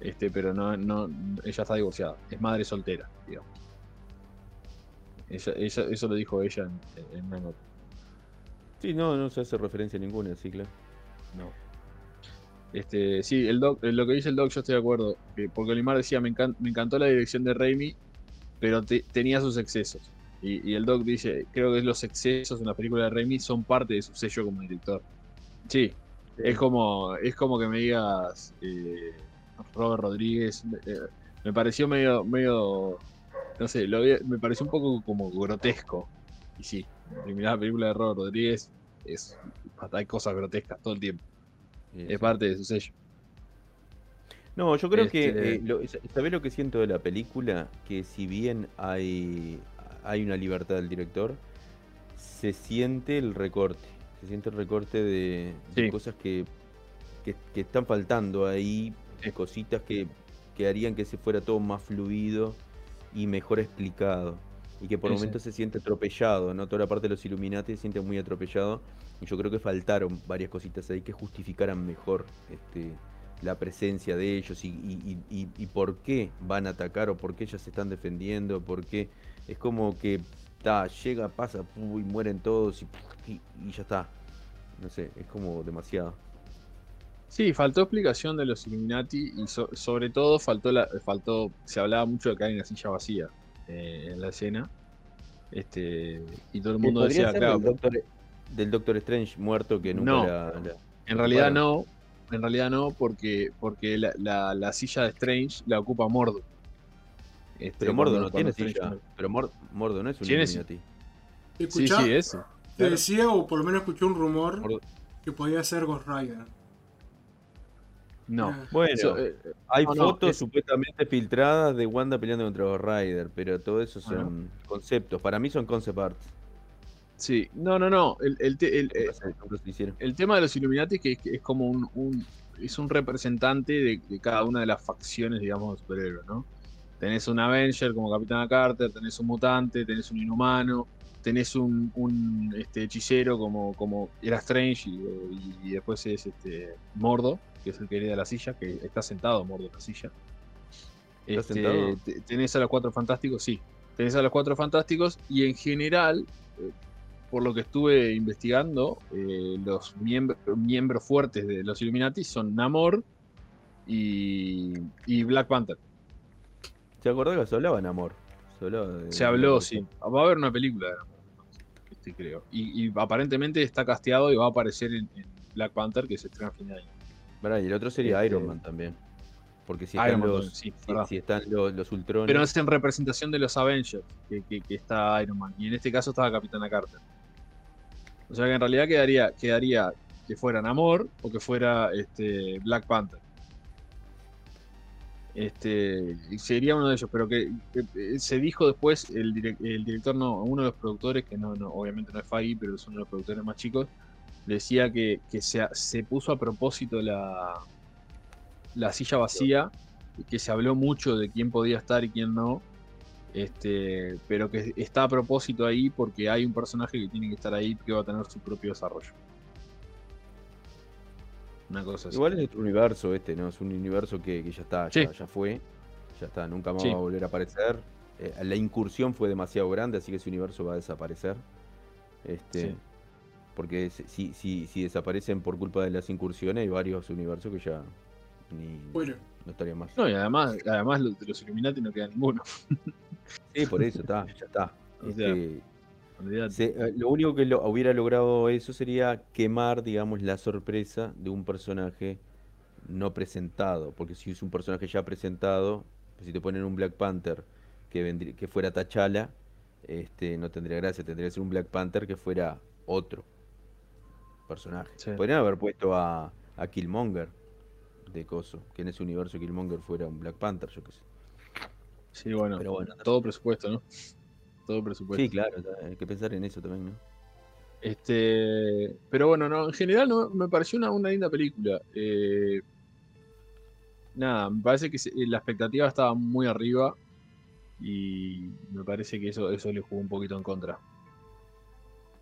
este, pero no, no, ella está divorciada, es madre soltera, digamos. Ella, ella- eso lo dijo ella en, en una nota. Sí, no, no se hace referencia a ninguna, sí, claro. No. Este, sí, el doc, lo que dice el doc, yo estoy de acuerdo. que- porque Olimar decía, me, encan- me encantó la dirección de Raimi, pero te- tenía sus excesos. Y, y el doc dice, creo que los excesos en la película de Raimi son parte de su sello como director. Sí, es como, es como que me digas eh, Robert Rodríguez. eh, me pareció medio, medio, no sé, lo me pareció un poco como grotesco. Y sí, mirá la película de Robert Rodríguez, es, hay cosas grotescas todo el tiempo. Eh, Es parte de su sello. No, yo creo Este- que, eh, lo- ¿sabés lo que siento de la película? Que si bien hay, hay una libertad del director, se siente el recorte, se siente el recorte de, cosas que, que, que están faltando ahí, Sí. cositas que, que harían que se fuera todo más fluido y mejor explicado. Y que por Sí, momentos se siente atropellado, ¿no? Toda la parte de los Illuminati se siente muy atropellado. Y yo creo que faltaron varias cositas ahí que justificaran mejor este, la presencia de ellos y, y- y- y- y por qué van a atacar o por qué ellas se están defendiendo, por qué es como que ta, llega, pasa y mueren todos y, y- y ya está. No sé, es como demasiado. Sí, faltó explicación de los Illuminati y so- sobre todo faltó, la, faltó, se hablaba mucho de que hay una silla vacía eh, en la escena. Este, y todo el mundo decía, claro, del, Doctor, del Doctor Strange muerto que nunca No. la- la- en realidad no, en realidad no, porque, porque la, la- la silla de Strange la ocupa Mordo. Este, Pero Mordo cuando- no tiene silla. Pero Mor- Mordo no es un ¿Quién es? Illuminati. Sí, sí, ese. Te claro. decía, o por lo menos escuché un rumor Mordo- que podía ser Ghost Rider. No. Ah, Bueno, Eso, eh, hay no, no, fotos es- supuestamente filtradas de Wanda peleando contra Ghost Rider, pero todo eso Bueno. son conceptos. Para mí son concept arts. Sí, no, no, no. El, el, te- el- ¿Qué eh, el tema de los Illuminati es que es, que es como un, un- es un representante de, de cada una de las facciones, digamos, de superhéroes, ¿no? Tenés un Avenger como Capitana Carter, tenés un mutante, tenés un inhumano, tenés un, un, este, hechicero como, como era Strange y, y después es este Mordo, que es el que hereda la silla, que está sentado Mordo en la silla. ¿Está Este, sentado? tenés a los cuatro fantásticos, sí. Tenés a los cuatro fantásticos y en general, eh, por lo que estuve investigando, eh, los miembros, miembros fuertes de los Illuminati son Namor y, y Black Panther. ¿Se acordó que se hablaba en amor? Se, hablaba de- Se habló, sí. Va a haber una película de Namor, este, creo. Y, y aparentemente está casteado y va a aparecer en, en Black Panther, que se estrena a fin de año. Y el otro sería Este- Iron Man también. Porque si Iron están, Man los, sí, si- verdad. si están los, los Ultrones. Pero es en representación de los Avengers que, que- que está Iron Man. Y en este caso estaba Capitana Carter. O sea que en realidad quedaría, quedaría que fuera Namor o que fuera este, Black Panther. Este, sería uno de ellos, pero que, eh, se dijo después, el, direc- el director, no, uno de los productores, que no, no, obviamente no es Feige, pero es uno de los productores más chicos, decía que, que se, se puso a propósito la, la silla vacía, que se habló mucho de quién podía estar y quién no, este, pero que está a propósito ahí porque hay un personaje que tiene que estar ahí que va a tener su propio desarrollo. Una cosa así. Igual es otro universo este, ¿no? Es un universo que, que ya está, Sí. ya, ya fue. Ya está, nunca más Sí. va a volver a aparecer. Eh, la incursión fue demasiado grande, así que ese universo va a desaparecer. Este, Sí. Porque si, si, si, desaparecen por culpa de las incursiones, hay varios universos que ya ni, Bueno, no estarían más. No, y además, además de los Illuminati no queda ninguno. Sí, por eso está, ya está. O sea, Este. Se- eh, lo único que lo, hubiera logrado eso sería quemar, digamos, la sorpresa de un personaje no presentado. Porque si es un personaje ya presentado, pues si te ponen un Black Panther que, vendrí- que fuera T'Challa, este, no tendría gracia. Tendría que ser un Black Panther que fuera otro personaje. Sí. Podrían haber puesto a, a Killmonger de Coso, que en ese universo Killmonger fuera un Black Panther, yo qué sé. Sí, bueno, Pero bueno, todo presupuesto, ¿no? Todo presupuesto. sí, claro, hay que pensar en eso también, ¿no? Este, pero bueno, no, en general no, me pareció una, una linda película. Eh, nada, me parece que se- la expectativa estaba muy arriba y me parece que eso, eso le jugó un poquito en contra.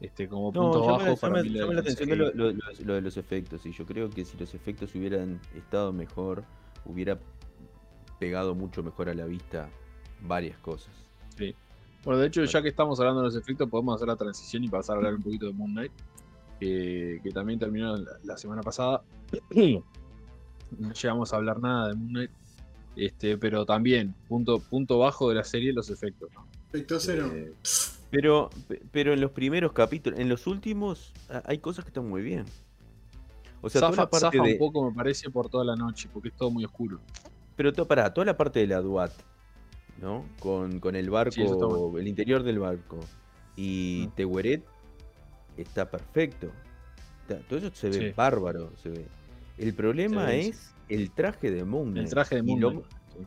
Este, como punto llama, bajo para llama- mí la- la atención lo, lo- lo- lo de los efectos. Y yo creo que si los efectos hubieran estado mejor, hubiera pegado mucho mejor a la vista varias cosas. Bueno, de hecho, ya que estamos hablando de los efectos, podemos hacer la transición y pasar a hablar un poquito de Moon Knight, que, que también terminó la, la semana pasada. No llegamos a hablar nada de Moon Knight, este, pero también, punto, punto bajo de la serie, los efectos. efecto cero. Eh, Pero, pe- pero en los primeros capítulos, en los últimos, hay cosas que están muy bien. O sea, toda zafa la parte zafa de. un poco, me parece, por toda la noche, porque es todo muy oscuro. Pero to- pará, toda la parte de la DUAT, ¿no? Con, con el barco, Sí, bueno. el interior del barco. Y Mm. Tehueret está perfecto. Está- todo eso se ve Sí. bárbaro, se ve. El problema sí. es el traje de Moon El traje de Y lo-.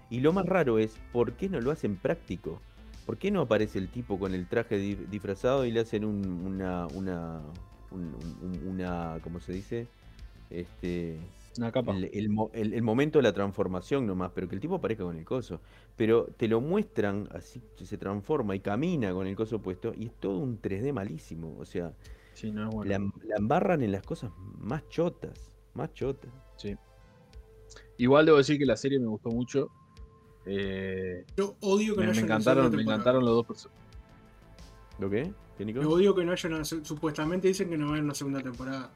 Y más raro es, ¿por qué no lo hacen práctico? ¿Por qué no aparece el tipo con el traje di- disfrazado y le hacen un- una, una, un- un- una, ¿cómo se dice? Este, Una capa. el, el mo- el- el momento de la transformación nomás, pero que el tipo aparezca con el coso. Pero te lo muestran así, se transforma y camina con el coso puesto y es todo un 3D malísimo. O sea, Sí, no es bueno. la, la embarran en las cosas más chotas, más chotas. Sí. Igual debo decir que la serie me gustó mucho. Eh, Yo odio que me, no me haya una encantaron, me encantaron los dos personajes. ¿Lo qué? ¿Qué, Nico? Yo odio que no haya una Supuestamente dicen que no va a haber una segunda temporada.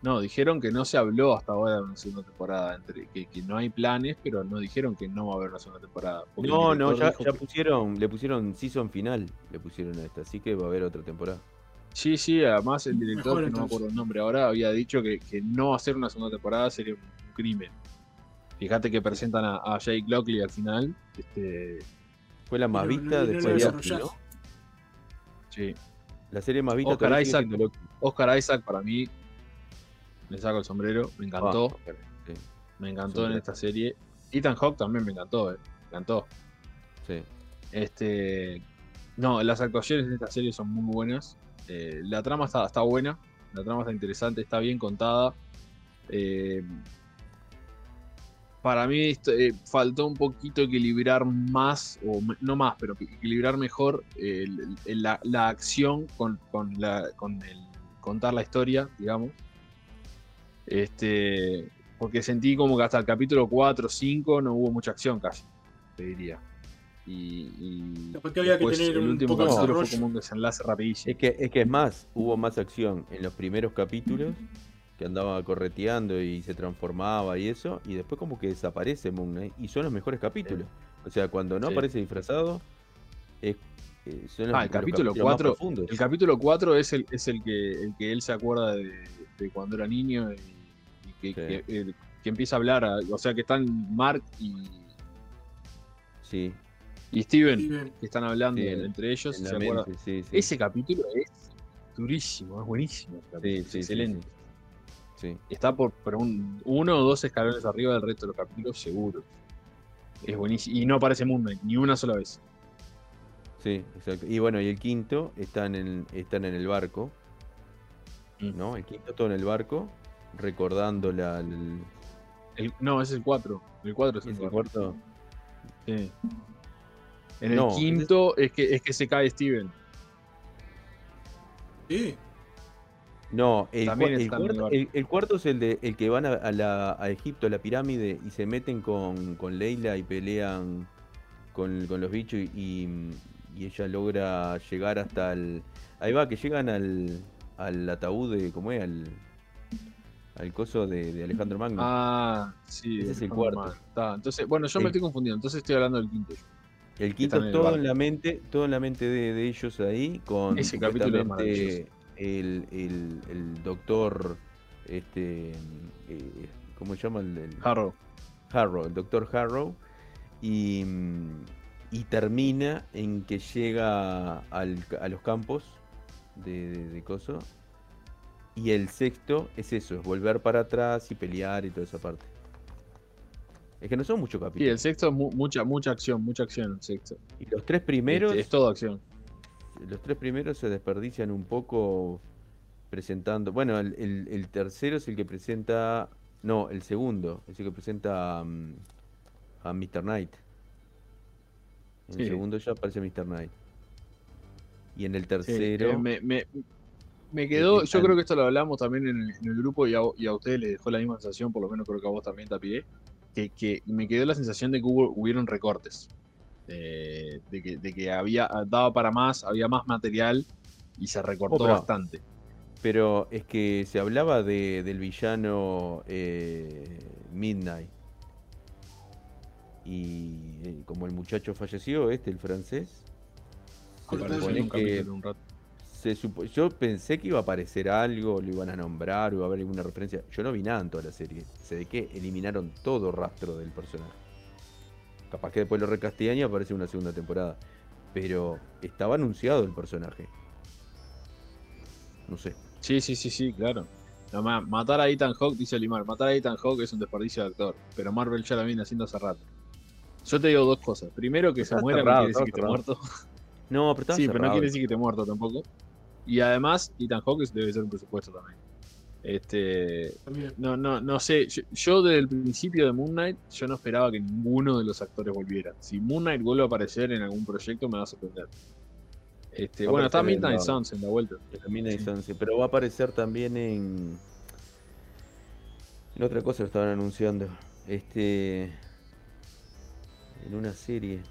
No, dijeron que no se habló hasta ahora de una segunda temporada. Entre, que, que no hay planes, pero no dijeron que no va a haber una segunda temporada. No, no, ya, dijo ya que- pusieron, le pusieron season final, le pusieron a esta, así que va a haber otra temporada. Sí, sí, además el director, Mejor, que no me acuerdo el nombre ahora, había dicho que, que no hacer una segunda temporada sería un crimen. Fíjate que presentan a, a Jake Lockley al final. Este, Fue la más no- vista no- no después de Loki. ¿no? sí. La serie más vista Oscar Isaac. Oscar Isaac para mí, me saco el sombrero, me encantó. Ah, sí, me encantó en esta serie. Ethan Hawke también me encantó, eh, me encantó. sí. Este, No, las actuaciones de esta serie son muy buenas. Eh, la trama está, está buena, la trama está interesante, está bien contada. Eh, para mí esto, eh, faltó un poquito equilibrar más, o no más, pero equilibrar mejor el- el- la, la acción con, con la, con el contar la historia, digamos. Este, porque sentí como que hasta el capítulo 4 o 5 no hubo mucha acción casi, te diría. Y, y Después que había que tener el un último poco de capítulo fue como un desenlace rapidísimo. Es que, es que es más, hubo más acción en los primeros capítulos, que andaba correteando y se transformaba y eso, y después como que desaparece Moon Knight, y son los mejores capítulos. O sea, cuando no Sí. aparece disfrazado, es, eh, son los, Ah, el los capítulo capítulos más 4 profundos. El capítulo 4 es el, es el que el que él se acuerda de, de cuando era niño y que, Sí. que- empieza a hablar, o sea que están Mark y, Sí, y Steven, que están hablando Sí, entre ellos, en se la acuerda. mente, sí, sí. Ese capítulo es durísimo, es buenísimo. Sí, es sí, sí, excelente. sí. Está por, por un, uno o dos escalones arriba del resto de los capítulos, seguro. Es buenísimo. Y no aparece Moon Knight, ni una sola vez. Sí, exacto. Y bueno, y el quinto están en, están en el barco, Mm. ¿no? El quinto todo en el barco, recordando la, el, El- no, ese es el 4. El 4 es el ese cuatro. cuarto. Sí. En No, el quinto es que, es que se cae Steven. sí. No, el, el está en el cuarto, el- el cuarto es el de el que van a, a la, a Egipto, a la pirámide, y se meten con, con Leila y pelean con, con los bichos y, y ella logra llegar hasta el. Ahí va, que llegan al, al ataúd de. ¿Cómo es? Al, al coso de, de Alejandro Magno. Ah, sí. Ese es el cuarto. Está, Entonces, bueno, yo me estoy confundiendo. Entonces estoy hablando del quinto. el quinto en el todo en la mente, todo en la mente de, de ellos ahí, con Ese capítulo es el, el, el doctor. Este. eh, ¿Cómo se llama? El, Harrow. Harrow, el doctor Harrow, y, y termina en que llega al- a los campos de, de, de coso. Y el sexto es eso, es volver para atrás y pelear y toda esa parte. Es que no son muchos Sí, capítulos. el sexto es mu- mucha, mucha acción, mucha acción el sexto. Y los tres primeros, Este, es todo acción. los tres primeros se desperdician un poco presentando. Bueno, el, el- el tercero es el que presenta. No, el segundo es el que presenta mm, a Mr. Knight. En el Sí. segundo ya aparece Mr. Knight. Y en el Sí, tercero. eh, me, me- me quedó, yo creo que esto lo hablamos también en el, en el grupo y a, y a ustedes les dejó la misma sensación, por lo menos creo que a vos también, Tapie, que, que me quedó la sensación de que hubo, hubieron recortes. eh, de, que, de que había daba para más, había más material y se recortó Oh, pero- bastante. Pero es que se hablaba de, del villano eh, Midnight. Y eh, como el muchacho falleció, este, el francés, se supone que un rato. Se supo- yo pensé que iba a aparecer algo, lo iban a nombrar, o iba a haber alguna referencia. Yo no vi nada en toda la serie. Sé de que eliminaron todo rastro del personaje. Capaz que después lo recastean y aparece una segunda temporada. Pero estaba anunciado el personaje. No sé. Sí, sí, sí, sí, claro. No, ma- matar a Ethan Hawke, dice Limar, matar a Ethan Hawke es un desperdicio de actor, pero Marvel ya la viene haciendo hace rato. Yo te digo dos cosas. Primero, que se Está muera cerrado, no quiere decir que esté muerto. No, pero estaba Sí, pero no quiere decir que esté muerto tampoco. Y además, Ethan Hawke debe ser un presupuesto también. Este, También. no, no, no sé. Yo, yo desde el principio de Moon Knight, yo no esperaba que ninguno de los actores volviera. Si Moon Knight vuelve a aparecer en algún proyecto, me va a sorprender. Este, Va bueno, está Midnight la- Suns en la vuelta. Midnight Sí. Sunset, pero va a aparecer también en. En otra cosa lo estaban anunciando. Este. En una serie.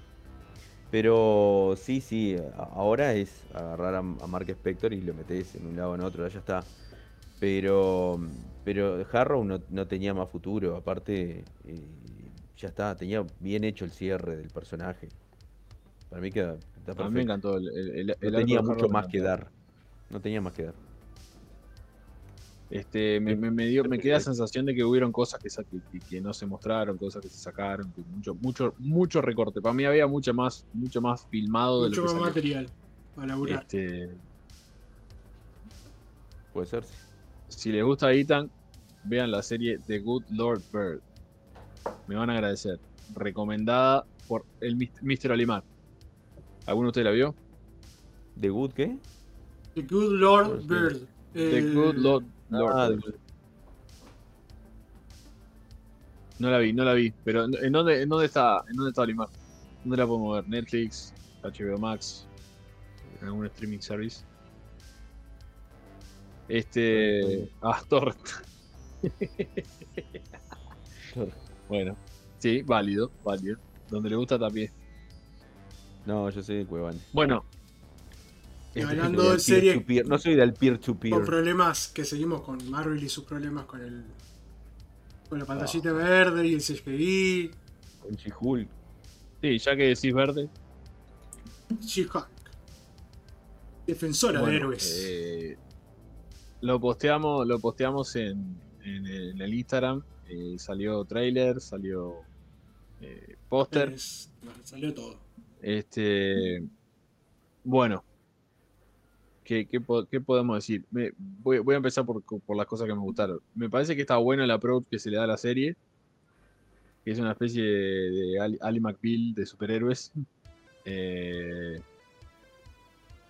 Pero sí, sí, ahora es agarrar a, a Mark Spector y lo metes en un lado o en otro, ya está. Pero. Pero Harrow no, no tenía más futuro, aparte. eh, ya está, tenía bien hecho el cierre del personaje. Para mí queda. Está A mí me perfecto. encantó. El, el- el- No tenía mucho más que dar. No tenía más que dar. Este, me, me, me dio, me queda la sensación de que hubieron cosas que, que, que- no se mostraron, cosas que se sacaron, que mucho, mucho, mucho recorte. Para mí había mucho más, mucho más filmado de Mucho lo que más salió. material para laburar. Este, Puede ser. sí. si les gusta Ethan, vean la serie The Good Lord Bird. Me van a agradecer. Recomendada por el Mr. Olimar. ¿Alguno de ustedes la vio? ¿The Good qué? The Good Lord Pues. Bird. The El- Good Lord. Lord. Ah, No la vi, no la vi. Pero ¿en dónde, en dónde está, en dónde está Olimar? ¿Dónde la podemos ver? Netflix, HBO Max, en algún streaming service. Este. Ah. Torrent. bueno, sí, válido, válido. Donde le gusta también. No, yo soy de Cuevana. Bueno, Y Este, hablando de del serie- No soy del peer-to-peer. Con problemas que seguimos con Marvel y sus problemas con el. Con la Ah. pantallita verde y el CGI. Con She-Hulk. sí, ya que decís verde. She-Hulk. Defensora de héroes. eh, lo posteamos, lo posteamos en, en el, en el Instagram. eh, salió trailer, salió eh, póster. Salió todo. Este, bueno, ¿qué, qué po- qué podemos decir? Me- voy, voy a empezar por, por las cosas que me gustaron. Me parece que está bueno el approach que se le da a la serie, que es una especie de, de Ali, Ali McBeal de superhéroes. Eh,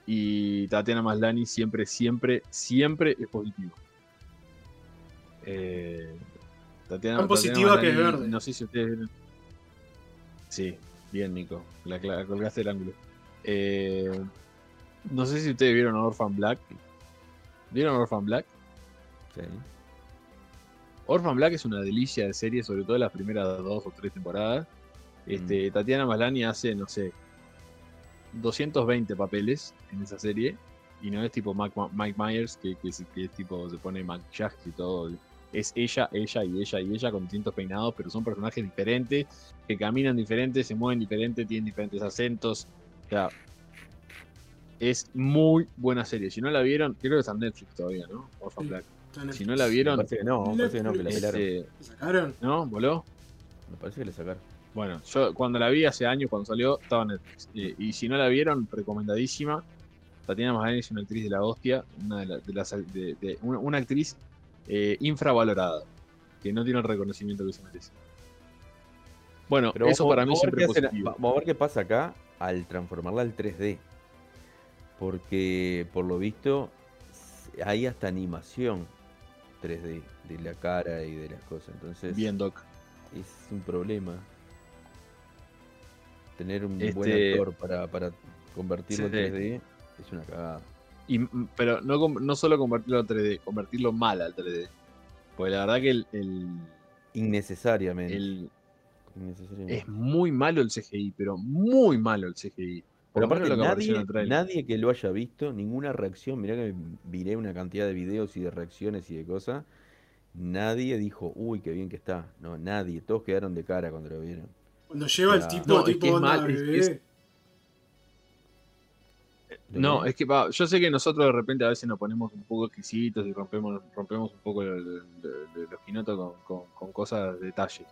y Tatiana Maslani siempre, siempre, siempre es positivo. Eh, Tatiana, Tan Tatiana positiva que es verde. No sé si ustedes Sí, bien, Nico. La, la- colgaste el ángulo. Eh, no sé si ustedes vieron Orphan Black. ¿Vieron Orphan Black? Sí. Orphan Black es una delicia de serie, sobre todo las primeras dos o tres temporadas. Este, Tatiana Maslany hace, no sé, 220 papeles en esa serie. Y no es tipo Mike, Myers, que, que, es- que es tipo, se pone maquillaje y todo. Es ella, ella y ella y ella con distintos peinados, pero son personajes diferentes, que caminan diferentes, se mueven diferentes, tienen diferentes acentos. O sea, es muy buena serie. Si no la vieron, creo que está en Netflix todavía, ¿no? Orphan Sí. Black. Si no la Me vieron, parece que no, me parece que no, que la sacaron. este, ¿La sacaron? ¿no? ¿Voló? Me parece que la sacaron. Bueno, yo cuando la vi hace años, cuando salió, estaba en Netflix. Eh, y si no la vieron, recomendadísima. Tatiana Maslany es una actriz de la hostia, una, de la- de las, de- de- una, una actriz eh, infravalorada, que no tiene el reconocimiento que se merece. Bueno, Pero eso vamos- para mí siempre es positivo. va- Vamos a ver qué pasa acá al transformarla al 3D. Porque por lo visto hay hasta animación 3D de la cara y de las cosas. Entonces Bien, Doc. es un problema. Tener un Este- buen actor para, para convertirlo en Sí. 3D es una cagada. Y, mm, pero no, solo convertirlo al 3D, convertirlo mal al 3D. Porque la verdad que el, el- Innecesariamente. el- Innecesariamente. es muy malo el CGI, pero muy malo el CGI. Pero aparte, nadie, que lo haya visto, ninguna reacción, mirá que miré una cantidad de videos y de reacciones y de cosas, nadie dijo, uy, qué bien que está. No, nadie, todos quedaron de cara cuando lo vieron. Cuando lleva el tipo, No, es que es mal, es- bebé. es- ¿De No, es que yo sé que nosotros de repente a veces nos ponemos un poco exquisitos y rompemos, rompemos un poco los quinotos con, con- con cosas de detalle.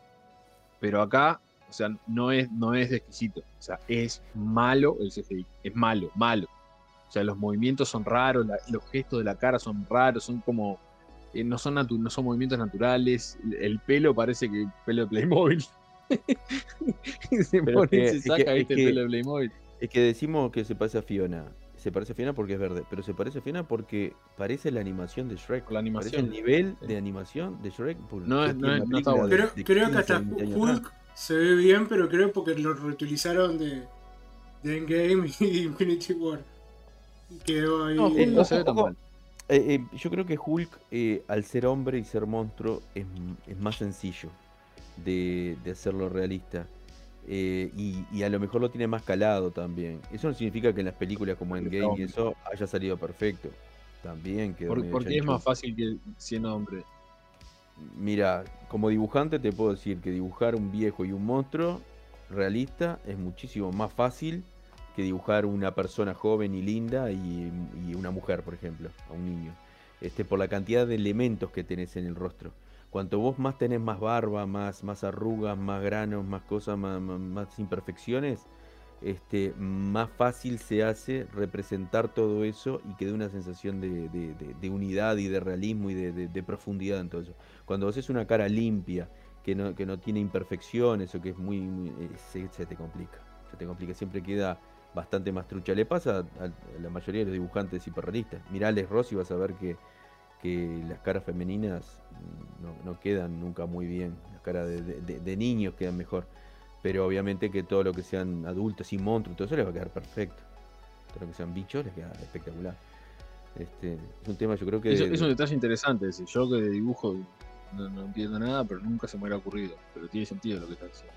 Pero acá, o sea, no es, no es de exquisito. O sea, es malo el CGI. Es malo, malo. O sea, los movimientos son raros, la- los gestos de la cara son raros, son como. eh, no, son natu- no son movimientos naturales. El, el pelo parece que pelo de Playmobil. Se Pero pone es y que- se es que- saca es ¿viste? que- el pelo de Playmobil. Es que decimos que se parece a Fiona. Se parece a Fiona porque es verde, pero se parece a Fiona porque parece la animación de Shrek. La Parece animación. el nivel Sí. de animación de Shrek. por- No no no está bueno. Creo, que 15, hasta 20 años atrás. Hulk se ve bien, pero creo porque lo reutilizaron de, de Endgame y Infinity War. Y quedó ahí. No, Hulk Eh, no se ve tan mal. Eh, eh, yo creo que Hulk, eh, al ser hombre y ser monstruo, es, más sencillo de, de hacerlo realista. Eh, y, y a lo mejor lo tiene más calado también. Eso no significa que en las películas como Endgame y eso haya salido perfecto. También quedó Por- porque es más fácil que siendo hombre. Mira, como dibujante te puedo decir que dibujar un viejo y un monstruo realista es muchísimo más fácil que dibujar una persona joven y linda y, una mujer, por ejemplo, a un niño. Este, por la cantidad de elementos que tenés en el rostro. Cuanto vos más tenés más barba, más, más arrugas, más granos, más cosas, más imperfecciones, este, más fácil se hace representar todo eso y que dé una sensación de, unidad y de realismo y de, profundidad en todo eso. Cuando haces una cara limpia, que no, que no tiene imperfecciones o que es muy, muy- eh, se, te complica. Se te complica, siempre queda bastante más trucha. Le pasa a, la mayoría de los dibujantes hiperrealistas. Mirá Alex Rossi vas a ver que, que las caras femeninas no, quedan nunca muy bien. Las caras de, niños quedan mejor. Pero obviamente que todo lo que sean adultos y monstruos, todo eso les va a quedar perfecto. Todo lo que sean bichos les queda espectacular. Este, es un tema, yo creo que. Es, un detalle interesante. Ese. Yo que de dibujo no, entiendo nada, pero nunca se me hubiera ocurrido. Pero tiene sentido lo que está diciendo.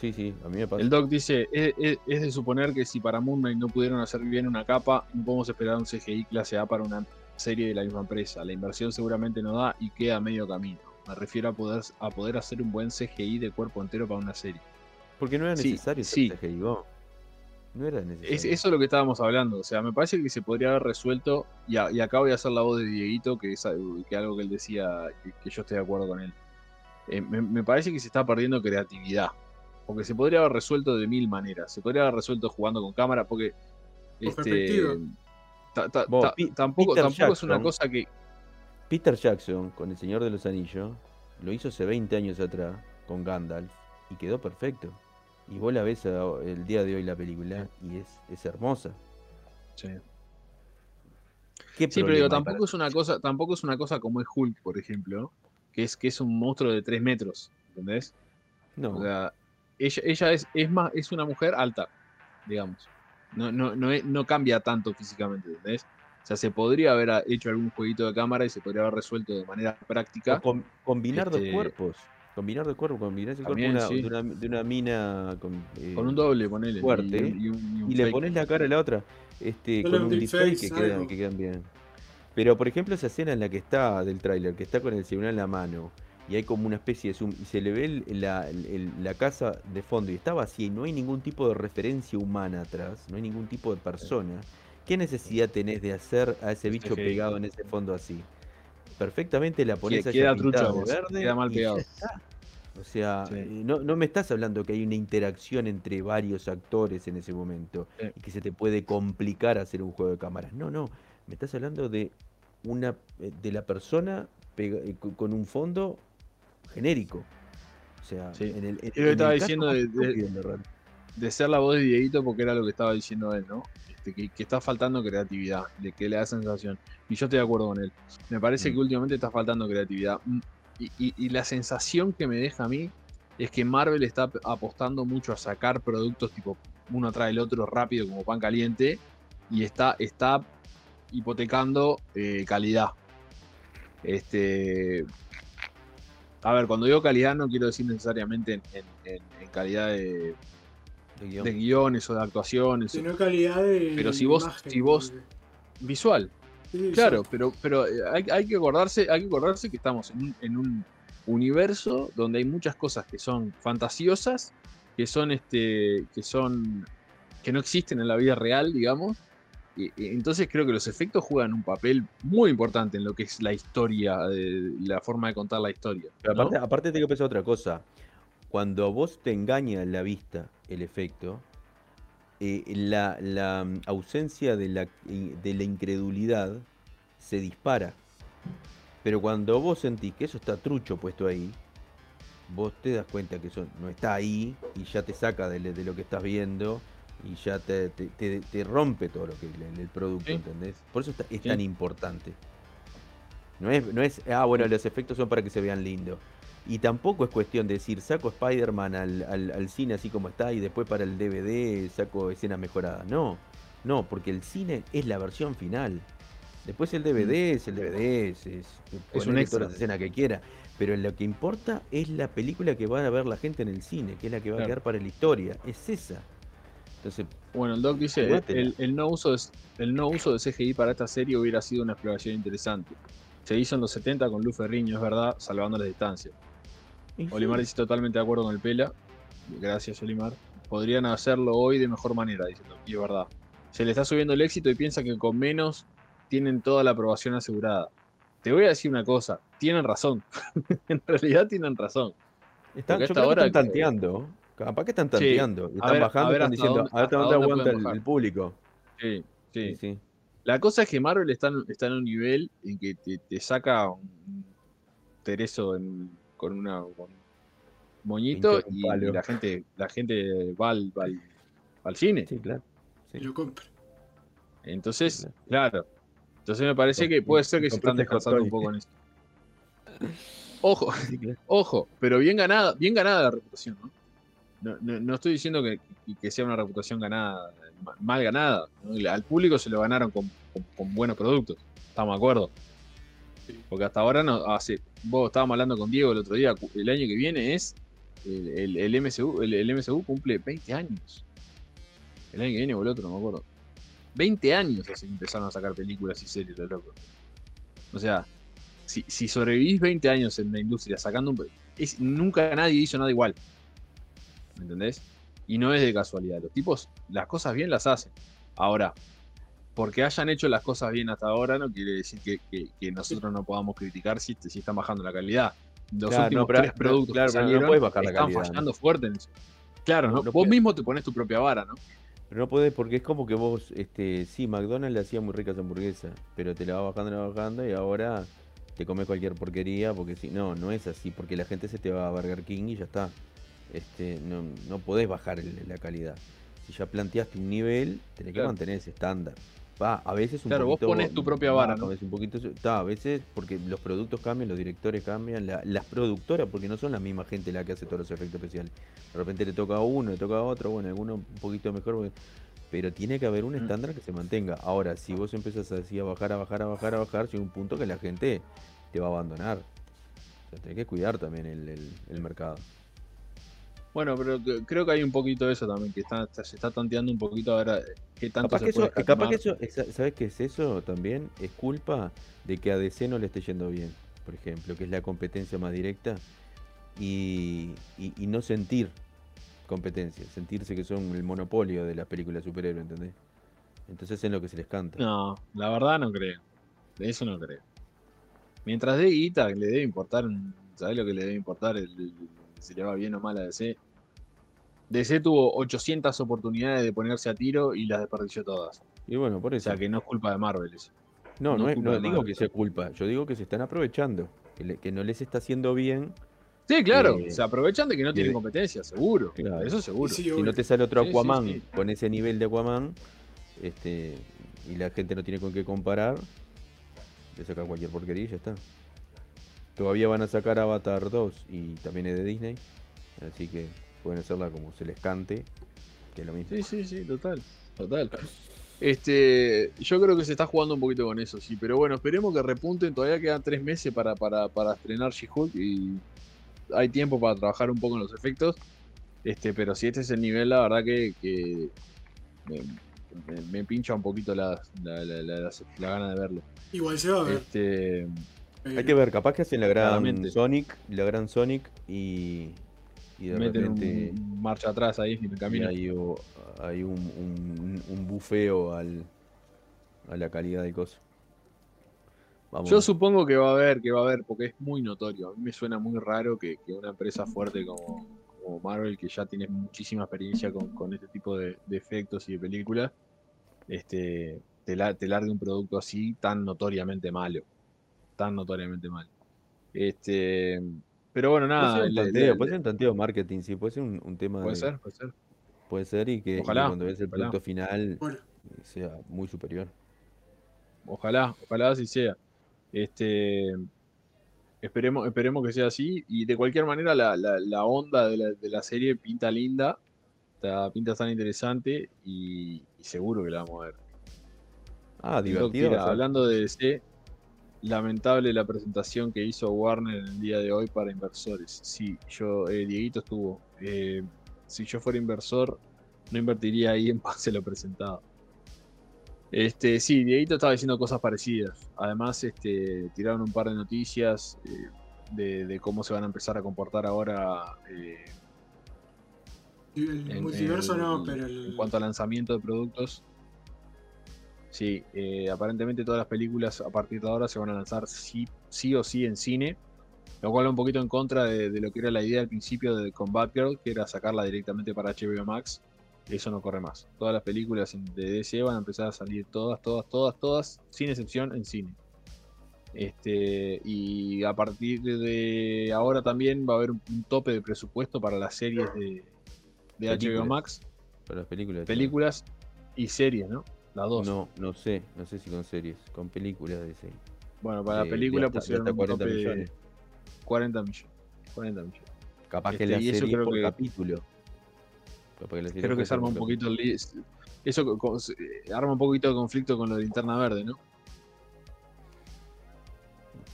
Sí, sí, a mí me pasa. El Doc dice: es, de suponer que si para Moon Knight no pudieron hacer bien una capa, no podemos esperar un CGI clase A para una serie de la misma empresa. La inversión seguramente no da y queda medio camino. Me refiero a poder, a poder hacer un buen CGI de cuerpo entero para una serie. Porque no era necesario sí, CGI, No era necesario. eso es lo que estábamos hablando. O sea, me parece que se podría haber resuelto. Y, acá voy a hacer la voz de Dieguito, que es que algo que él decía, que, yo estoy de acuerdo con él. Eh, me, parece que se está perdiendo creatividad. Porque se podría haber resuelto de mil maneras. Se podría haber resuelto jugando con cámara. Porque. Este, tampoco, tampoco es una cosa que. Peter Jackson, con El Señor de los Anillos, lo hizo hace 20 años atrás, con Gandalf, y quedó perfecto. Y vos la ves el día de hoy la película y es, es hermosa. Sí. pero digo, tampoco es una cosa, tampoco es una cosa como es Hulk, por ejemplo, que es que es un monstruo de 3 metros, ¿entendés? No. O sea, ella, ella es, es más, es una mujer alta, digamos. No, no, no, no cambia tanto físicamente, ¿entendés? O sea, se podría haber hecho algún jueguito de cámara y se podría haber resuelto de manera práctica. combinar dos este, cuerpos. Combinar dos cuerpos, combinar ese cuerpo de, una, mina con, eh, con un doble, ponele. Fuerte. Y, le pones la cara a la otra. Este, con un deepfake que, quedan, que quedan bien. Pero por ejemplo esa escena en la que está del tráiler, que está con el celular en la mano, y hay como una especie de zoom y se le ve la, casa de fondo y está vacía y no hay ningún tipo de referencia humana atrás, no hay ningún tipo de persona, ¿qué necesidad tenés de hacer a ese bicho pegado en ese fondo así? Perfectamente la pones a queda trucha, verde queda mal pegado. O sea, eh, no, no, me estás hablando que hay una interacción entre varios actores en ese momento y que se te puede complicar hacer un juego de cámaras. No, no, me estás hablando de una eh, de la persona eh, con un fondo genérico. O sea, en el, Yo estaba diciendo de, ser la voz de Dieguito porque era lo que estaba diciendo él, ¿no? Este, que, está faltando creatividad, de que le da sensación. Y yo estoy de acuerdo con él. Me parece mm. que últimamente está faltando creatividad. Mm, y, la sensación que me deja a mí es que Marvel está apostando mucho a sacar productos tipo uno atrás del otro rápido como pan caliente y está, está hipotecando eh, calidad. Este, a ver, cuando digo calidad no quiero decir necesariamente en, calidad de, guiones o de actuaciones. Sino calidad de. Pero si vos, si vos. Visual. claro, pero, pero eh, hay, que acordarse, hay que acordarse que estamos en un, universo donde hay muchas cosas que son fantasiosas, que son este. que son. que no existen en la vida real, digamos, entonces creo que los efectos juegan un papel muy importante en lo que es la historia, la forma de contar la historia. aparte, aparte tengo que pensar otra cosa. Cuando vos te engaña la vista el efecto, eh, la, mm, ausencia de la, de la incredulidad se dispara. Pero cuando vos sentís que eso está trucho puesto ahí, vos te das cuenta que eso no está ahí y ya te saca de lo que estás viendo y ya te, te, rompe todo lo que el, producto, ¿entendés? Por eso es tan importante. No es, no es, ah, bueno, los efectos son para que se vean lindos. Y tampoco es cuestión de decir, saco Spider-Man al, al, cine así como está y después para el DVD saco escenas mejoradas. No, no, porque el cine es la versión final. Después el DVD mm. es el DVD, es, es, un extra. de escena que quiera. Pero lo que importa es la película que va a ver la gente en el cine, que es la que va a quedar para la historia. Es esa bueno, el Doc dice, el, no uso de, el no uso de CGI para esta serie hubiera sido una exploración interesante. Se hizo en los 70 con Luz Ferriño, es verdad, salvando la Olimar dice totalmente de acuerdo con el Pela. Gracias, Olimar. Podrían hacerlo hoy de mejor manera, dice Y es verdad. Se le está subiendo el éxito y piensa que con menos tienen toda la aprobación asegurada. Te voy a decir una cosa, tienen razón. en realidad tienen razón. Están, yo están tanteando. Capaz que están tanteando. están bajando, están diciendo, a ver hasta dónde aguanta el, público. Sí, sí, sí, La cosa es que Marvel está, está en un nivel en que te, saca un Tereso con una moñito y, la gente la gente va al, cine. Sí, claro. y lo compra. Entonces, claro. Entonces me parece que puede ser que se están descansando un poco en esto. Ojo, ojo, pero bien ganada, bien ganada la reputación, ¿no? No, estoy diciendo que, que, sea una reputación ganada, mal ganada. Al público se lo ganaron con, buenos productos. Estamos de acuerdo. Porque hasta ahora no hace. Vos estábamos hablando con Diego el otro día. El año que viene es. El, el, el, MCU cumple 20 años. El año que viene o el otro, no me acuerdo. 20 años empezaron a sacar películas y series, de loco. O sea, si, si sobrevivís 20 años en la industria sacando un. Es, nunca nadie hizo nada igual. ¿Me entendés? Y no es de casualidad. Los tipos, las cosas bien las hacen. Ahora, porque hayan hecho las cosas bien hasta ahora, no quiere decir que, nosotros no podamos criticar si, si, están bajando la calidad. Los últimos tres productos que salieron bajar están fallando fuerte en eso. Claro, vos mismo te pones tu propia vara, ¿no? Pero no podés porque es como que vos, este, sí, McDonald's le hacía muy ricas hamburguesas, pero te la va bajando, la va bajando y ahora te comes cualquier porquería porque si no, no es así, porque la gente se te va a Burger King y ya está. Este, no, no podés bajar la calidad. Si ya planteaste un nivel, tenés que mantener ese estándar. Va, a veces un claro, vos pones tu propia vara, ¿no? A veces un poquito, a veces porque los productos cambian, los directores cambian, las productoras, porque no son la misma gente la que hace todos los efectos especiales. De repente le toca a uno, le toca a otro, bueno, alguno un poquito mejor, pero tiene que haber un mm. estándar que se mantenga. Ahora, si vos empezás así a bajar, a bajar, a bajar, a bajar, llega un punto que la gente te va a abandonar. O sea, tenés que cuidar también el mercado. Bueno, pero creo que hay un poquito de eso también, que está, se está tanteando un poquito ahora qué tanto capaz se puede Capaz que eso, ¿sabes qué es eso también? Es culpa de que a DC no le esté yendo bien, por ejemplo, que es la competencia más directa, y, y, no sentir competencia, sentirse que son el monopolio de las películas superhéroes, ¿entendés? Entonces es lo que se les canta. No, la verdad no creo. De eso no creo. Mientras de guita, le debe importar, ¿sabes lo que le debe importar? el si le va bien o mal a DC. DC tuvo 800 oportunidades de ponerse a tiro y las desperdició todas. Y bueno, por eso. O sea, que no es culpa de Marvel eso. No, no, no, digo que sea culpa, yo digo que se están aprovechando, que, no les está haciendo bien. Sí, claro, eh, se aprovechan de que no tienen competencia, seguro. Eso seguro. si no te sale otro Aquaman con ese nivel de Aquaman, este, y la gente no tiene con qué comparar, le saca cualquier porquería y ya está. Todavía van a sacar Avatar 2 y también es de Disney. Así que pueden hacerla como se les cante, que es lo mismo. Sí, sí, sí, total. Total. Este, yo creo que se está jugando un poquito con eso, sí. Pero bueno, esperemos que repunten. Todavía quedan tres meses para, para, para estrenar She-Hulk y hay tiempo para trabajar un poco en los efectos. Este, pero si este es el nivel, la verdad que, me, pincha un poquito la, la, la, gana de verlo. Igual se va a ver. Este, hay que ver, capaz que hacen la gran Sonic, la gran Sonic y, y de repente marcha atrás ahí en el camino. Hay, hay un, un, bufeo al, a la calidad de cosas. Yo supongo que va a haber, que va a haber, porque es muy notorio. A mí me suena muy raro que, una empresa fuerte como, Marvel, que ya tiene muchísima experiencia con, este tipo de, efectos y de películas, este, te, te largue un producto así tan notoriamente malo tan notoriamente mal. Este, pero bueno, nada. Puede ser un tanteo, marketing, sí, puede ser un, tema. Puede ser, puede ser. Puede ser y que, cuando ves el producto final sea muy superior. Ojalá, ojalá así sea. Este, esperemos, esperemos que sea así. Y de cualquier manera, la, la, onda de la, serie pinta linda, pinta tan interesante y, seguro que la vamos a ver. Ah, divertido. hablando de DC, lamentable la presentación que hizo Warner en el día de hoy para inversores. Sí, yo, eh, Dieguito estuvo. Eh, si yo fuera inversor, no invertiría ahí en base a lo presentado. Este, sí, Dieguito estaba diciendo cosas parecidas. Además, este, tiraron un par de noticias eh, de, cómo se van a empezar a comportar ahora. el multiverso no, pero En cuanto al lanzamiento de productos. Sí, eh, aparentemente todas las películas a partir de ahora se van a lanzar sí, sí o sí en cine, lo cual va un poquito en contra de, lo que era la idea al principio de Combat Girl, que era sacarla directamente para HBO Max. Eso no corre más. Todas las películas de DC van a empezar a salir todas, todas, todas, todas, sin excepción en cine. Este, y a partir de ahora también va a haber un, tope de presupuesto para las series de, HBO Max. Para las películas. Películas Y series, ¿no? Las dos. No, no sé, no sé si con series, con películas de series. Bueno, para la película hasta- pusieron hasta un 40 tope de millones. 40 millones. 40 millones. Capaz que Este, la y eso serie creo por que- capítulo. Capaz que la serie Creo que se arma un poquito el Eso co- co- se- eh, arma un poquito de conflicto con lo de linterna verde, ¿no?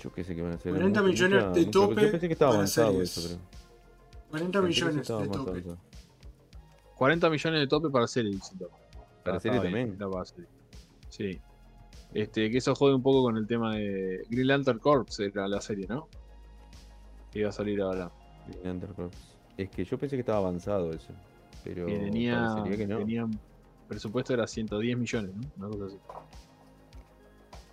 Yo qué sé que van a hacer. 40 mucha- millones mucha- de mucha- tope Yo pensé que estaba para avanzado series. eso, pero. 40 pensé que millones de tope. avanzado. 40 millones de tope para serie, todos. Para serie también. para serie. Sí. Este, que eso jode un poco con el tema de Green Lantern Corps, era la serie, ¿no? Que iba a salir ahora. Green Lantern Corps. Es que yo pensé que estaba avanzado eso. Pero Que tenía, que no. tenía presupuesto era 110 millones, ¿no? Una cosa así.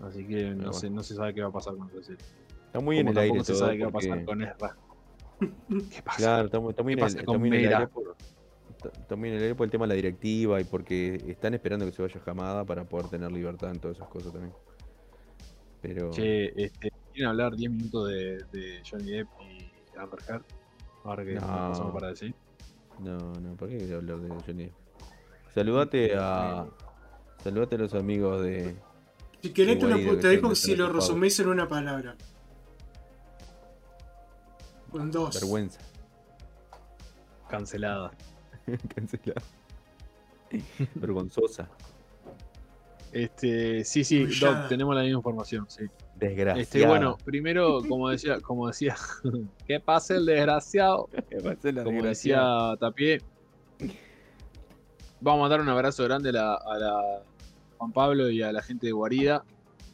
Así que no, sé, no se sabe qué va a pasar con esa serie. Está muy en Como el aire tampoco se sabe qué va a pasar con Ezra. ¿Qué pasa? Claro, está muy, está muy ¿Qué en el, está con muy en el Mera? aire por, en el aire por el tema de la directiva y porque están esperando que se vaya Jamada para poder tener libertad en todas esas cosas también. Pero Che, este, ¿quieren hablar 10 minutos de, de Johnny Depp y Amber Heard? Ahora que No. pasamos para decir. no, no, ¿para qué quería hablar de Johnny Depp? Saludate a saludate a los amigos de Si querés te, lo, te digo si lo resumís en una palabra. Con dos. Vergüenza. Cancelada. Cancelado. Vergonzosa. Este, sí, sí. Doc, tenemos la misma información, sí. Desgraciada. Este, bueno, primero, como decía, como decía, ¿qué pasa el desgraciado? Como decía Tapié, vamos a mandar un abrazo grande a la, a la Juan Pablo y a la gente de Guarida.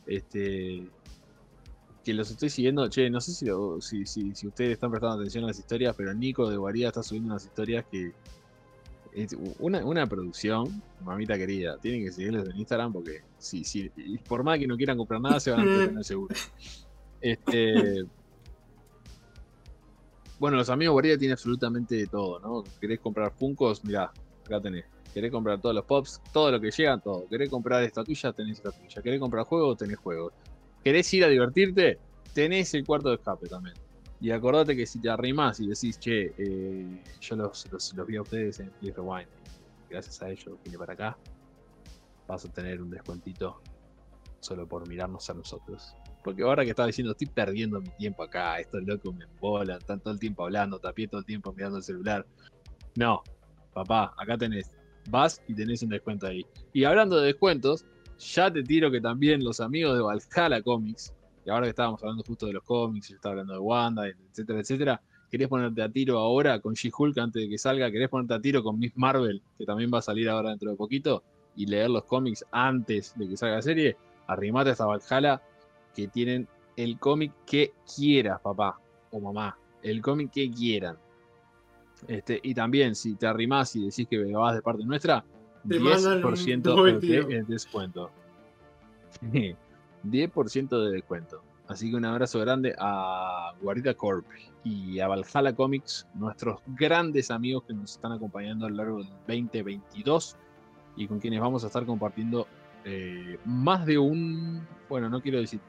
Este que los estoy siguiendo, che, no sé si, lo- si, si, si ustedes están prestando atención a las historias, pero Nico de Guarida está subiendo unas historias que una, una producción, mamita querida, tienen que seguirles en Instagram porque si, si, por más que no quieran comprar nada, se van a entretener seguro. Este, bueno, los amigos Guarida tienen absolutamente de todo, ¿no? ¿Querés comprar Funkos? Mirá, acá tenés. ¿Querés comprar todos los pops? Todo lo que llega, todo. ¿Querés comprar estatuillas? Tenés estatuillas. ¿Querés comprar juegos? Tenés juegos. ¿Querés ir a divertirte? Tenés el cuarto de escape también. Y acordate que si te arrimás y decís, che, eh, yo los, los, vi a ustedes en Please Rewind, gracias a ellos vine para acá, vas a tener un descuentito solo por mirarnos a nosotros. Porque ahora que estaba diciendo, estoy perdiendo mi tiempo acá, estos locos me embolan, están todo el tiempo hablando, tapié todo el tiempo mirando el celular. No, papá, acá tenés, vas y tenés un descuento ahí. Y hablando de descuentos, ya te tiro que también los amigos de Valhalla Comics, y ahora que estábamos hablando justo de los cómics, yo estaba hablando de Wanda, etcétera, etcétera, querés ponerte a tiro ahora con She-Hulk antes de que salga, querés ponerte a tiro con Miss Marvel, que también va a salir ahora dentro de poquito, y leer los cómics antes de que salga la serie, arrimate hasta Valhalla, que tienen el cómic que quieras, papá o mamá, el cómic que quieran. Este, y también, si te arrimás y decís que vas de parte nuestra, Te mandan un 10% doble de tiro. de descuento. 10% de descuento. Así que un abrazo grande a Guarida Corp y a Valhalla Comics, nuestros grandes amigos que nos están acompañando a lo largo del 2022 y con quienes vamos a estar compartiendo eh, más de un, bueno, no quiero decir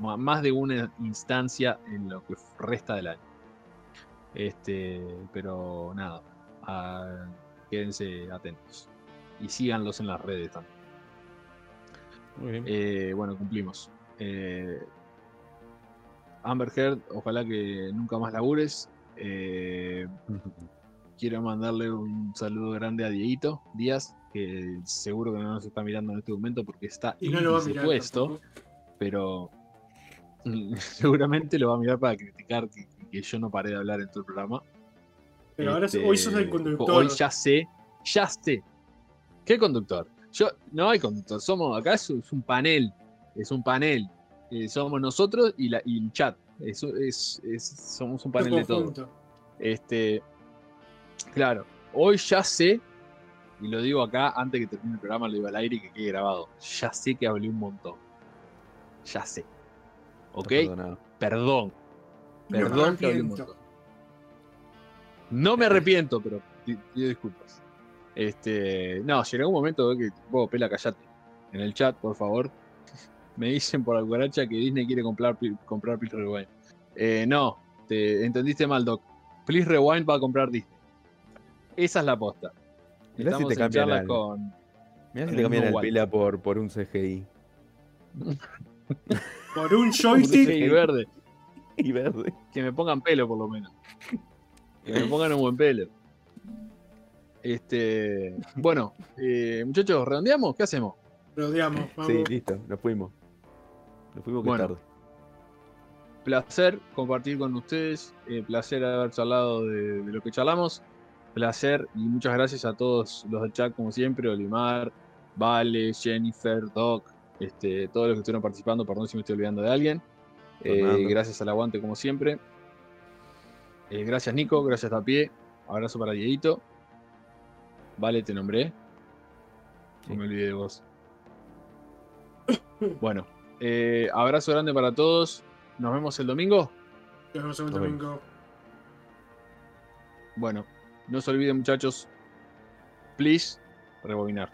ma- más de una instancia en lo que resta del año. Este, pero nada, ah, quédense atentos y síganlos en las redes también. Muy bien. Eh, bueno, cumplimos. Eh, Amber Heard, ojalá que nunca más labures. Eh, quiero mandarle un saludo grande a Dieguito Díaz, que seguro que no nos está mirando en este momento porque está Y no lo va a mirar. puesto, tampoco. pero seguramente lo va a mirar para criticar que, que yo no paré de hablar en todo el programa. Pero ahora Este, hoy sos el conductor. Hoy ya sé, ya sé. ¿Qué conductor? Yo, no hay conductor, somos, acá es, es un panel, es un panel. Eh, somos nosotros y, la, y el chat. Eso es, es- somos un panel de todo. Este, claro, hoy ya sé, y lo digo acá antes que termine el programa, lo digo al aire y que quede grabado. Ya sé que hablé un montón. Ya sé. ¿Ok? Perdón. Me Perdón que hablé un arrepiento. montón. No me arrepiento, pero pi- pido disculpas. Este, no, llegó un momento de que, vos, pela, callate. En el chat, por favor. Me dicen por la cucaracha que Disney quiere comprar, comprar Please Rewind. Eh, no, te entendiste mal, Doc. Please Rewind va a comprar Disney. Esa es la posta. Mirá si Estamos te en algo. con. Mirá si En te el cambian el pela por, por un CGI. Por un joystick. verde. Y verde. Que me pongan pelo, por lo menos. Que me pongan un buen pelo. Este. Bueno, eh, muchachos, ¿redondeamos? ¿Qué hacemos? Rodeamos, vamos. Sí, listo, nos fuimos. Nos fuimos que Bueno. tarde. Placer compartir con ustedes. eh, placer haber charlado de, de lo que charlamos. Placer y muchas gracias a todos los del chat, como siempre: Olimar, Vale, Jennifer, Doc, este, todos los que estuvieron participando. Perdón si me estoy olvidando de alguien. Eh, gracias al aguante, como siempre. Eh, gracias, Nico. Gracias, Tapie. Abrazo para Dieguito. Vale, te nombré. No me olvidé de vos. Bueno, eh, abrazo grande para todos. Nos vemos el domingo. Nos vemos el domingo. Bueno, no se olviden, muchachos. Please, rebobinar.